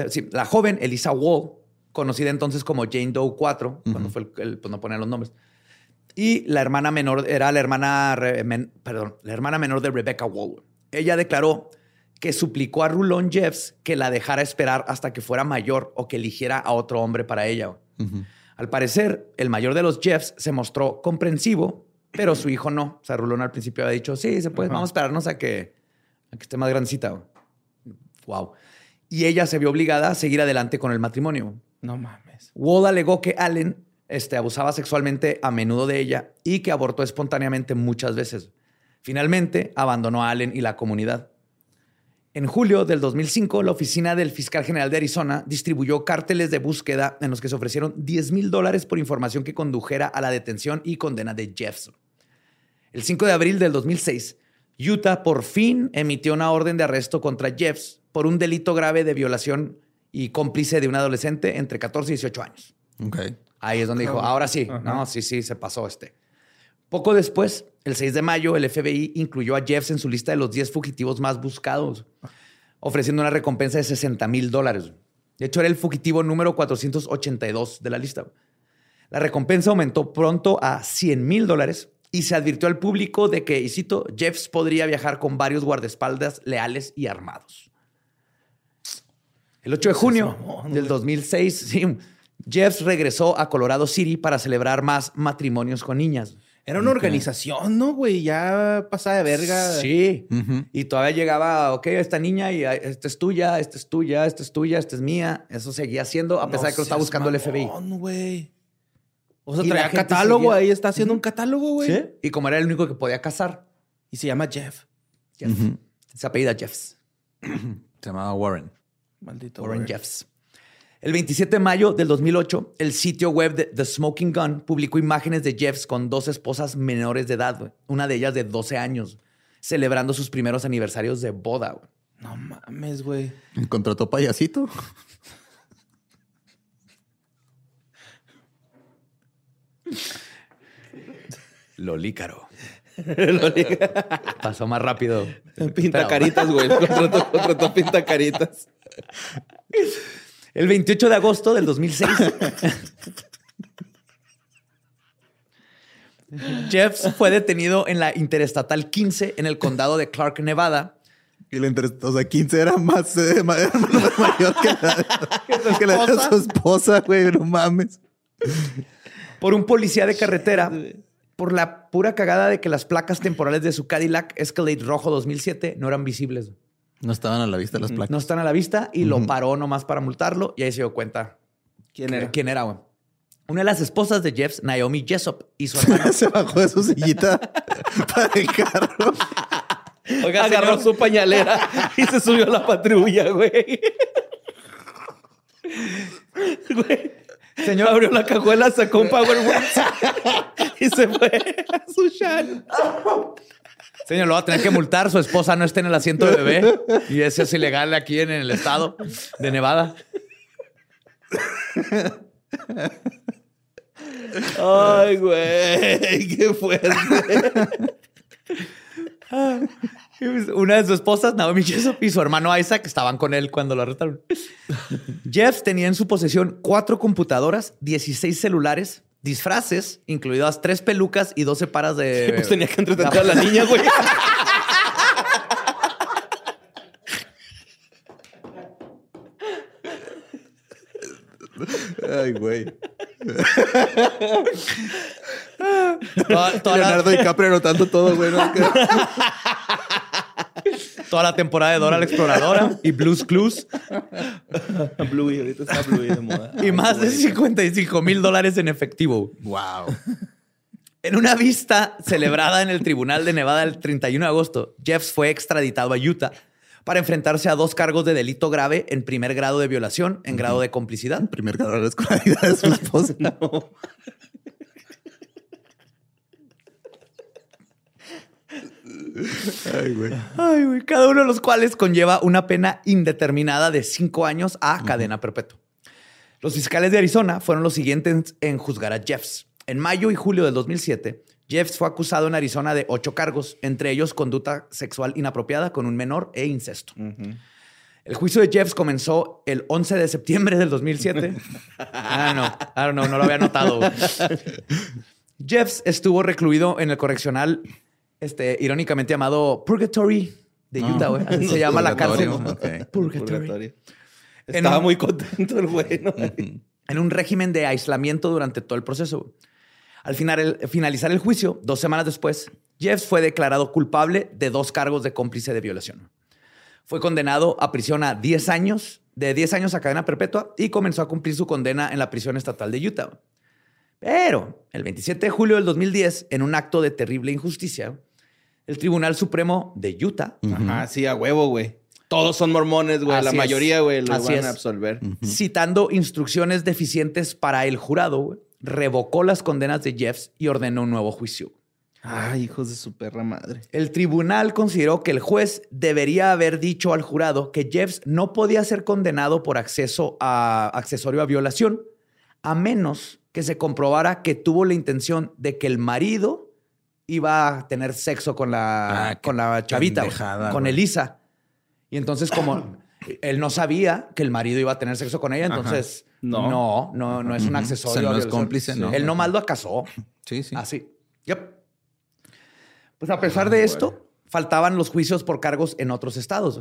D: Sí, la joven Elisa Wall, conocida entonces como Jane Doe 4, cuando fue el, el- pues no poner los nombres. Y la hermana menor era la hermana, re- men- perdón, la hermana menor de Rebecca Wall. Ella declaró que suplicó a Rulon Jeffs que la dejara esperar hasta que fuera mayor o que eligiera a otro hombre para ella. Al parecer, el mayor de los Jeffs se mostró comprensivo, pero su hijo no. O sea, Rulon al principio había dicho, sí, se puede, vamos a esperarnos a que, a que esté más grandecita. Wow. Y ella se vio obligada a seguir adelante con el matrimonio.
C: No mames.
D: Wall alegó que Allen este, abusaba sexualmente a menudo de ella y que abortó espontáneamente muchas veces. Finalmente, abandonó a Allen y la comunidad. En julio del 2005, la oficina del fiscal general de Arizona distribuyó cárteles de búsqueda en los que se ofrecieron 10 mil dólares por información que condujera a la detención y condena de Jeffs. El 5 de abril del 2006, Utah por fin emitió una orden de arresto contra Jeffs por un delito grave de violación y cómplice de un adolescente entre 14 y 18 años. Ahí es donde dijo, ahora sí, no, sí, sí, se pasó este. Poco después, el 6 de mayo, el FBI incluyó a Jeffs en su lista de los 10 fugitivos más buscados, ofreciendo una recompensa de 60 mil dólares. De hecho, era el fugitivo número 482 de la lista. La recompensa aumentó pronto a 100 mil dólares y se advirtió al público de que, y cito, Jeffs podría viajar con varios guardaespaldas leales y armados. El 8 de junio
C: mamón,
D: del 2006, sí, Jeffs regresó a Colorado City para celebrar más matrimonios con niñas.
C: Era una organización, ¿no, güey? Ya pasada de verga.
D: Sí.
E: Ujú.
D: Y todavía llegaba, ok, esta niña y ah, esta es tuya, esta es tuya, esta es tuya, esta es mía. Eso seguía haciendo a pesar de que lo estaba buscando el FBI.
C: No, güey. O sea,
D: Y
C: traía catálogo
D: seguía-
C: ahí, está haciendo un catálogo, güey.
D: Sí. Y como era el único que podía casar,
C: Y se llama Jeff.
D: Jeff. se apellida Jeffs.
E: Se llamaba Warren.
C: Maldito.
D: Warren
C: güey.
D: Jeffs. El 27 de mayo del 2008, el sitio web de The Smoking Gun publicó imágenes de Jeffs con dos esposas menores de edad, güey. una de ellas de 12 años, celebrando sus primeros aniversarios de boda. güey.
C: No mames, güey.
E: ¿Contrató payasito?
D: Lolícaro. Pasó más rápido.
C: Pinta
D: Pero-
C: caritas, güey. Contrató, contrató pinta caritas.
D: El 28 de agosto del 2006. Jeffs fue detenido en la Interestatal 15 en el condado de Clark, Nevada.
E: Y le interesó, o sea, 15 era más, eh, era más mayor que la, que la de su esposa, güey, no mames.
D: por un policía de carretera por la pura cagada de que las placas temporales de su Cadillac Escalade rojo 2007 no eran visibles.
E: No estaban a la vista las placas.
D: No están a la vista y lo paró nomás para multarlo y ahí se dio cuenta
C: ¿Quién era?
D: quién era. güey. Una de las esposas de Jeffs, Naomi Jessup, y su hermano.
E: Se bajó de su sillita para el carro.
D: Oiga,
C: Agarró
D: señor,
C: su pañalera y se subió a la patrulla, güey. Güey.
D: Señor,
C: Abrió la cajuela, sacó un Power y se fue a su chan.
D: señor, lo va a tener que multar. Su esposa no está en el asiento de bebé y eso es ilegal aquí en el estado de Nevada.
C: Ay, güey, qué fuerte.
D: Una de sus esposas, Naomi Jessup, y su hermano Isaac estaban con él cuando lo arrestaron. Jeff tenía en su posesión cuatro computadoras, 16 celulares, disfraces, incluidas tres pelucas y 12 paras de.
C: Pues tenía que entretener a la niña, güey.
E: Ay, güey.
D: Toda, toda la,
E: Leonardo DiCaprio anotando todo, güey. ¿no?
D: Toda la temporada de Dora la Exploradora y Blues Clues
C: Bluey, ahorita está Bluey de moda.
D: y más de 55 mil dólares en efectivo.
E: Wow.
D: En una vista celebrada en el Tribunal de Nevada el 31 de agosto, Jeffs fue extraditado a Utah para enfrentarse a dos cargos de delito grave en primer grado de violación, en grado de complicidad.
E: Primer grado de la escolaridad de su esposa.
D: Ay, güey. Cada uno de los cuales conlleva una pena indeterminada de cinco años a cadena perpetua. Los fiscales de Arizona fueron los siguientes en juzgar a Jeffs. En mayo y julio del 2007, Jeffs fue acusado en Arizona de ocho cargos, entre ellos conducta sexual inapropiada con un menor e incesto. El juicio de Jeffs comenzó el 11 de septiembre del 2007. ah, no, ah, no, no lo había notado. Jeffs estuvo recluido en el correccional, este, irónicamente llamado Purgatory de Utah, güey. Así se llama la cárcel. Purgatory.
C: Estaba
D: un-
C: muy contento el güey, ¿no?
D: en un régimen de aislamiento durante todo el proceso. Al final, el- finalizar el juicio, dos semanas después, Jeffs fue declarado culpable de dos cargos de cómplice de violación. Fue condenado a prisión a 10 años, de 10 años a cadena perpetua, y comenzó a cumplir su condena en la prisión estatal de Utah. Pero el 27 de julio del 2010, en un acto de terrible injusticia, el Tribunal Supremo de Utah
C: Ajá, sí, a huevo, güey. Todos son mormones, güey.
D: Así
C: La
D: es.
C: mayoría, güey, lo
D: Así
C: van a absolver.
D: citando instrucciones deficientes para el jurado, güey, revocó las condenas de Jeffs y ordenó un nuevo juicio.
C: Ay, hijos de su perra madre.
D: El tribunal consideró que el juez debería haber dicho al jurado que Jeffs no podía ser condenado por acceso a accesorio a violación, a menos que se comprobara que tuvo la intención de que el marido iba a tener sexo con la,
E: Ah,
D: con la chavita,
E: pendejada,
D: con
E: güey.
D: Elisa. Y entonces, como él no sabía que el marido iba a tener sexo con ella, entonces
C: No.
D: no, no, no, es un accesorio.
E: O sea, no es cómplice, ¿no?
D: Él nomás lo casó.
E: Sí, sí.
D: Así. Yep. Pues a pesar de esto, faltaban los juicios por cargos en otros estados.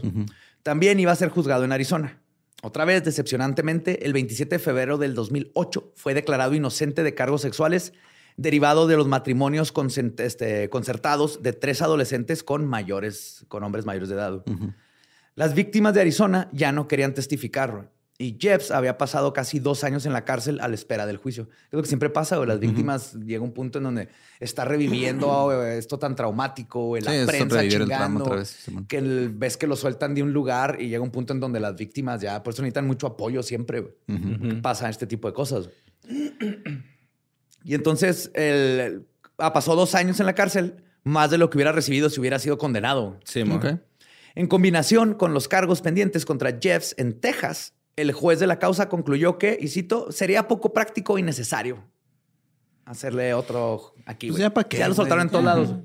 D: También iba a ser juzgado en Arizona. Otra vez, decepcionantemente, el 27 de febrero del 2008 fue declarado inocente de cargos sexuales derivado de los matrimonios este, concertados de tres adolescentes con mayores, con hombres mayores de edad. Las víctimas de Arizona ya no querían testificar. Y Jeffs había pasado casi dos años en la cárcel a la espera del juicio. Es lo que siempre pasa, güey. Las víctimas llega un punto en donde está reviviendo esto tan traumático, la
E: Sí,
D: prensa
E: el
D: chingando,
E: otra vez,
D: que el- ves que lo sueltan de un lugar y llega un punto en donde las víctimas ya, por eso necesitan mucho apoyo siempre. Porque Pasan este tipo de cosas. Y entonces el- ah, pasó dos años en la cárcel, más de lo que hubiera recibido si hubiera sido condenado.
C: Sí, mo.
E: Ok.
D: En combinación con los cargos pendientes contra Jeffs en Texas, el juez de la causa concluyó que, y cito, sería poco práctico y necesario hacerle otro aquí.
E: Pues ya, ¿pa' qué,
D: Ya lo soltaron en todos lados.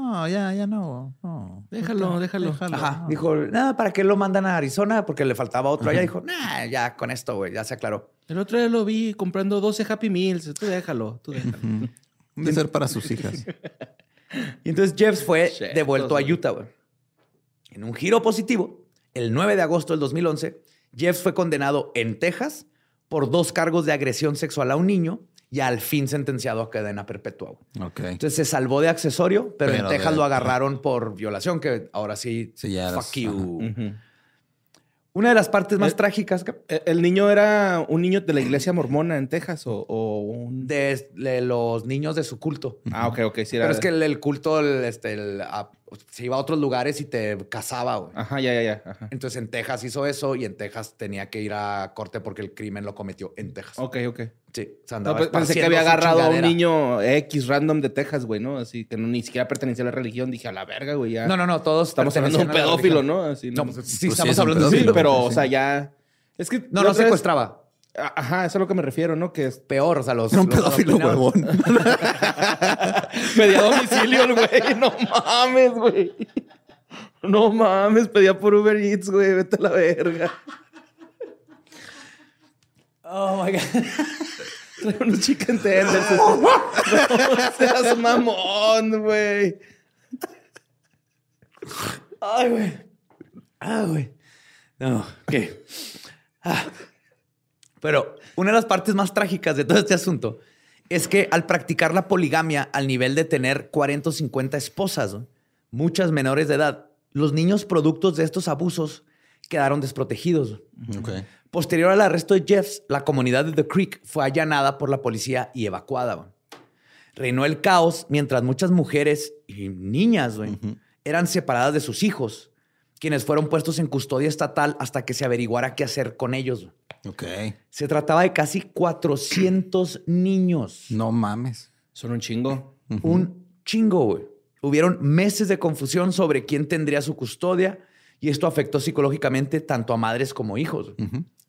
E: No, ya, ya no. no.
C: Déjalo, déjalo.
D: Ajá. Dijo, nada, ¿para qué lo mandan a Arizona? Porque le faltaba otro allá. Dijo, nah, ya con esto, güey, ya se aclaró.
C: El otro día lo vi comprando 12 Happy Meals. Tú déjalo, tú déjalo.
E: De ser para sus hijas.
D: Y entonces Jeffs fue devuelto a. Utah, güey. En un giro positivo, el 9 de agosto del 2011, Jeffs fue condenado en Texas por dos cargos de agresión sexual a un niño y al fin sentenciado a cadena perpetua. güey.
E: Ok.
D: Entonces se salvó de accesorio, pero,
E: Pero
D: en Texas
E: de-
D: lo agarraron por violación, que ahora sí,
E: Sí, ya
D: fuck you. Una de las partes más
C: Eh,
D: trágicas que-
C: ¿El- ¿El niño era un niño de la iglesia mormona en Texas o, o un...?
D: de, de los niños de su culto.
C: Ah, ok, ok. Sí era...
D: Pero es que el, el culto el, este, el, a- se iba a otros lugares y te casaba, güey.
C: Ajá, ya, ya, ya. Ajá.
D: Entonces en Texas hizo eso y en Texas tenía que ir a corte porque el crimen lo cometió en Texas.
C: Ok, ok.
D: Sí, o sea,
C: No,
D: andaba
C: pues, pensé que había agarrado a un niño X random de Texas, güey, ¿no? Así que no, ni siquiera pertenecía a la religión. Dije, a la verga, güey, ya.
D: No, no, no, todos
C: Estamos hablando de un pedófilo. ¿no? Así,
D: No,
C: ¿no?
D: pues, sí,
E: Pues sí,
D: estamos
E: es un
D: hablando de
C: Sí,
E: pedófilo.
C: pero,
E: sí.
C: o sea, ya... Es que...
D: No, no secuestraba.
C: Ajá, eso es a lo que me refiero, ¿no? Que es...
D: Peor, o sea, los.
E: Era un pedófilo huevón.
C: Pedía domicilio el güey. No mames, güey. No mames, pedía por Uber Eats, güey. Vete a la verga.
D: Oh my God.
C: Trae unos chicken tenders. No seas mamón, güey.
D: Ay, güey. Ah, güey. No, ¿qué? Ah. Pero una de las partes más trágicas de todo este asunto es que al practicar la poligamia al nivel de tener 40 o 50 esposas, ¿no? muchas menores de edad, los niños productos de estos abusos quedaron desprotegidos. Posterior al arresto de Jeffs, la comunidad de The Creek fue allanada por la policía y evacuada. Reinó el caos mientras muchas mujeres y niñas eran separadas de sus hijos, quienes fueron puestos en custodia estatal hasta que se averiguara qué hacer con ellos.
E: Ok.
D: Se trataba de casi 400 niños.
E: No mames.
C: Son un chingo.
D: Un chingo, güey. Hubieron meses de confusión sobre quién tendría su custodia y esto afectó psicológicamente tanto a madres como hijos.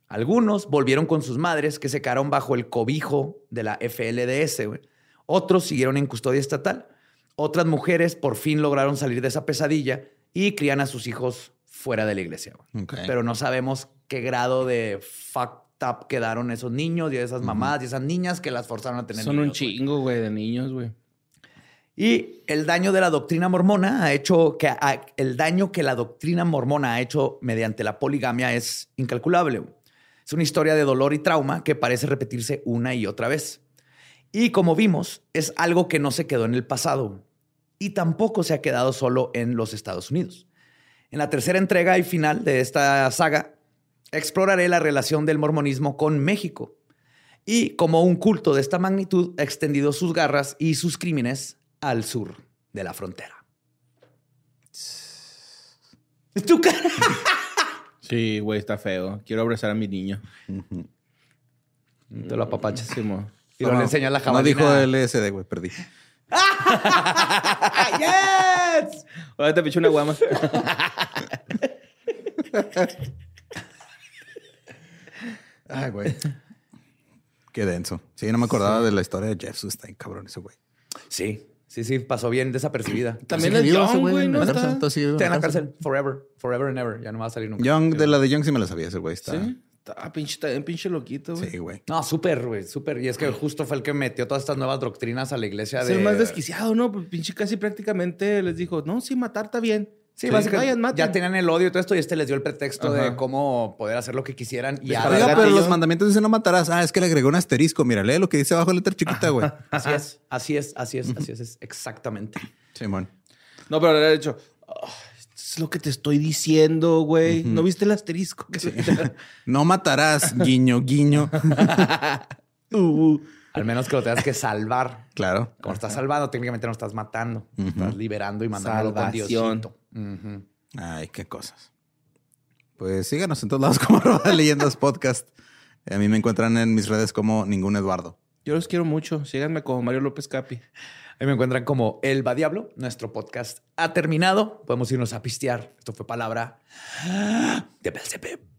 D: Algunos volvieron con sus madres que se quedaron bajo el cobijo de la FLDS. güey. Otros siguieron en custodia estatal. Otras mujeres por fin lograron salir de esa pesadilla y crían a sus hijos fuera de la iglesia. Pero no sabemos qué grado de fucked up quedaron esos niños y esas mamás y esas niñas que las forzaron a tener
C: Son un
D: niños,
C: chingo, güey, de niños, güey.
D: Y el daño de la doctrina mormona ha hecho que a- el daño que la doctrina mormona ha hecho mediante la poligamia es incalculable. Es una historia de dolor y trauma que parece repetirse una y otra vez. Y como vimos, es algo que no se quedó en el pasado y tampoco se ha quedado solo en los Estados Unidos. En la tercera entrega y final de esta saga, exploraré la relación del mormonismo con México y cómo un culto de esta magnitud ha extendido sus garras y sus crímenes al sur de la frontera. ¿Es tu cara?
C: Sí, güey, está feo. Quiero abrazar a mi niño.
D: Te lo apapachas. Y luego le enseñas la
E: No
D: jabalina.
E: dijo LSD, güey, perdí.
D: ¡Yes!
C: Ahora te picho una guama.
E: Ay, güey. Qué denso. Sí, no me acordaba de la historia de Jeff Sustain, cabrón, ese güey.
D: Sí, sí, sí, pasó bien desapercibida.
C: También
E: ese
C: Young, güey,
E: en
C: ¿no?
E: la
C: Está-
E: vivo
D: Está en la
E: cárcel.
D: cárcel. Forever. Forever and ever. Ya no va a salir nunca.
E: Young, de la de Young sí me la sabía ese güey. Está...
C: Sí. Está pinche, bien pinche loquito, güey.
E: Sí, güey.
D: No, súper, güey, súper. Y es que justo fue el que metió todas estas nuevas doctrinas a la iglesia
C: Es
D: de...
C: el más desquiciado, ¿no? Pues pinche casi prácticamente les dijo, no, sí, matar está bien.
D: Sí, básicamente
C: Vayan, maten.
D: ya tenían el odio y todo esto y este les dio el pretexto de cómo poder hacer lo que quisieran. Y
E: Oiga, pero
C: gatillo.
E: los mandamientos dicen no matarás. Ah, es que le agregó un asterisco. Mira, lee lo que dice abajo la letra chiquita, güey.
D: así es, así es, así es, así es, es exactamente.
E: Simón.
C: No, pero le ha dicho, "Ah, es lo que te estoy diciendo, güey. ¿No viste el asterisco? que
E: No matarás, guiño, guiño.
C: Uh,
D: Al menos que lo tengas que salvar.
E: Claro.
D: Como estás salvando, técnicamente no estás matando. Estás liberando y mandándolo con
C: Salvación.
D: Diosito. Ujú.
E: Ay, qué cosas. Pues síganos en todos lados como arroba leyendas podcast. A mí me encuentran en mis redes como ningún Eduardo.
C: Yo los quiero mucho. Síganme como Mario López Capi.
D: Ahí me encuentran como El Diablo. Nuestro podcast ha terminado. Podemos irnos a pistear. Esto fue palabra de Belzebub.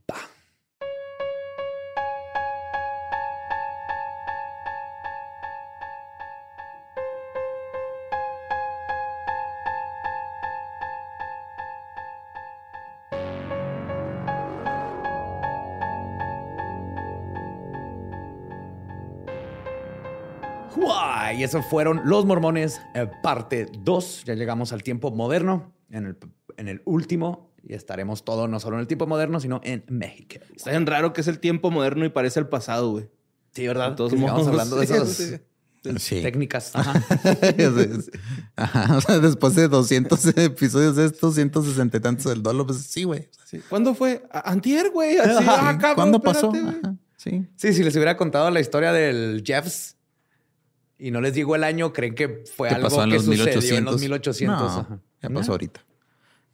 D: Y esos fueron Los Mormones, eh, parte 2. Ya llegamos al tiempo moderno, en el, en el último, y estaremos todo, no solo en el tiempo moderno, sino en México.
C: Está bien raro que es el tiempo moderno y parece el pasado, güey.
D: Sí, ¿verdad?
C: Todos modos,
D: hablando de esas
C: sí.
E: Sí.
D: técnicas. Ajá.
E: Ajá, o sea, después de 200 episodios de estos, 160 y tantos del dolo, pues sí, güey.
C: Sí. ¿Cuándo fue? Antier, güey. Así, ah, cabrón,
E: ¿Cuándo pasó?
C: espérate,
E: Sí.
D: Sí, si les hubiera contado la historia del Jeffs y no les digo el año, creen que fue
E: ¿Qué
D: algo
E: pasó en
D: que
E: los
D: sucedió
E: 1800?
D: en los 1800.
E: No,
D: Ajá.
E: ya
D: ¿No?
E: pasó ahorita.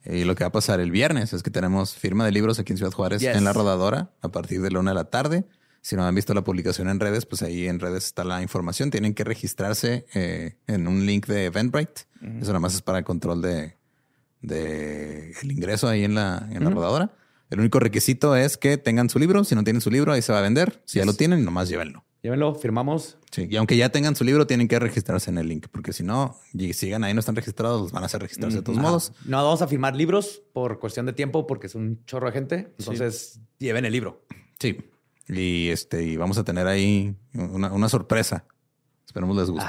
E: Y lo que va a pasar el viernes es que tenemos firma de libros aquí en Ciudad Juárez
D: Yes.
E: en la rodadora a partir de la una de la tarde. Si no han visto la publicación en redes, pues ahí en redes está la información. Tienen que registrarse eh, en un link de Eventbrite. Eso nada más es para el control de, de el ingreso ahí en la, en la rodadora. El único requisito es que tengan su libro. Si no tienen su libro, ahí se va a vender. Si ya lo tienen, nomás llévenlo.
D: Llévenlo, firmamos.
E: Sí, y aunque ya tengan su libro, tienen que registrarse en el link, porque si no, y sigan ahí, no están registrados, los van a hacer registrarse de todos modos.
D: No vamos a firmar libros por cuestión de tiempo porque es un chorro de gente. Entonces, lleven el libro.
E: Sí. Y este, y vamos a tener ahí una, una sorpresa. Esperemos les guste.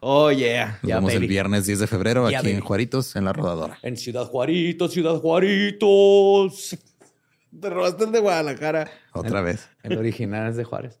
C: Oh, yeah.
E: Nos vemos el viernes 10 de febrero aquí en. Juaritos, en la rodadora.
D: En Ciudad Juaritos, Ciudad Juaritos.
C: Te robaste el de Guadalajara.
E: Otra vez.
D: El original es de Juárez.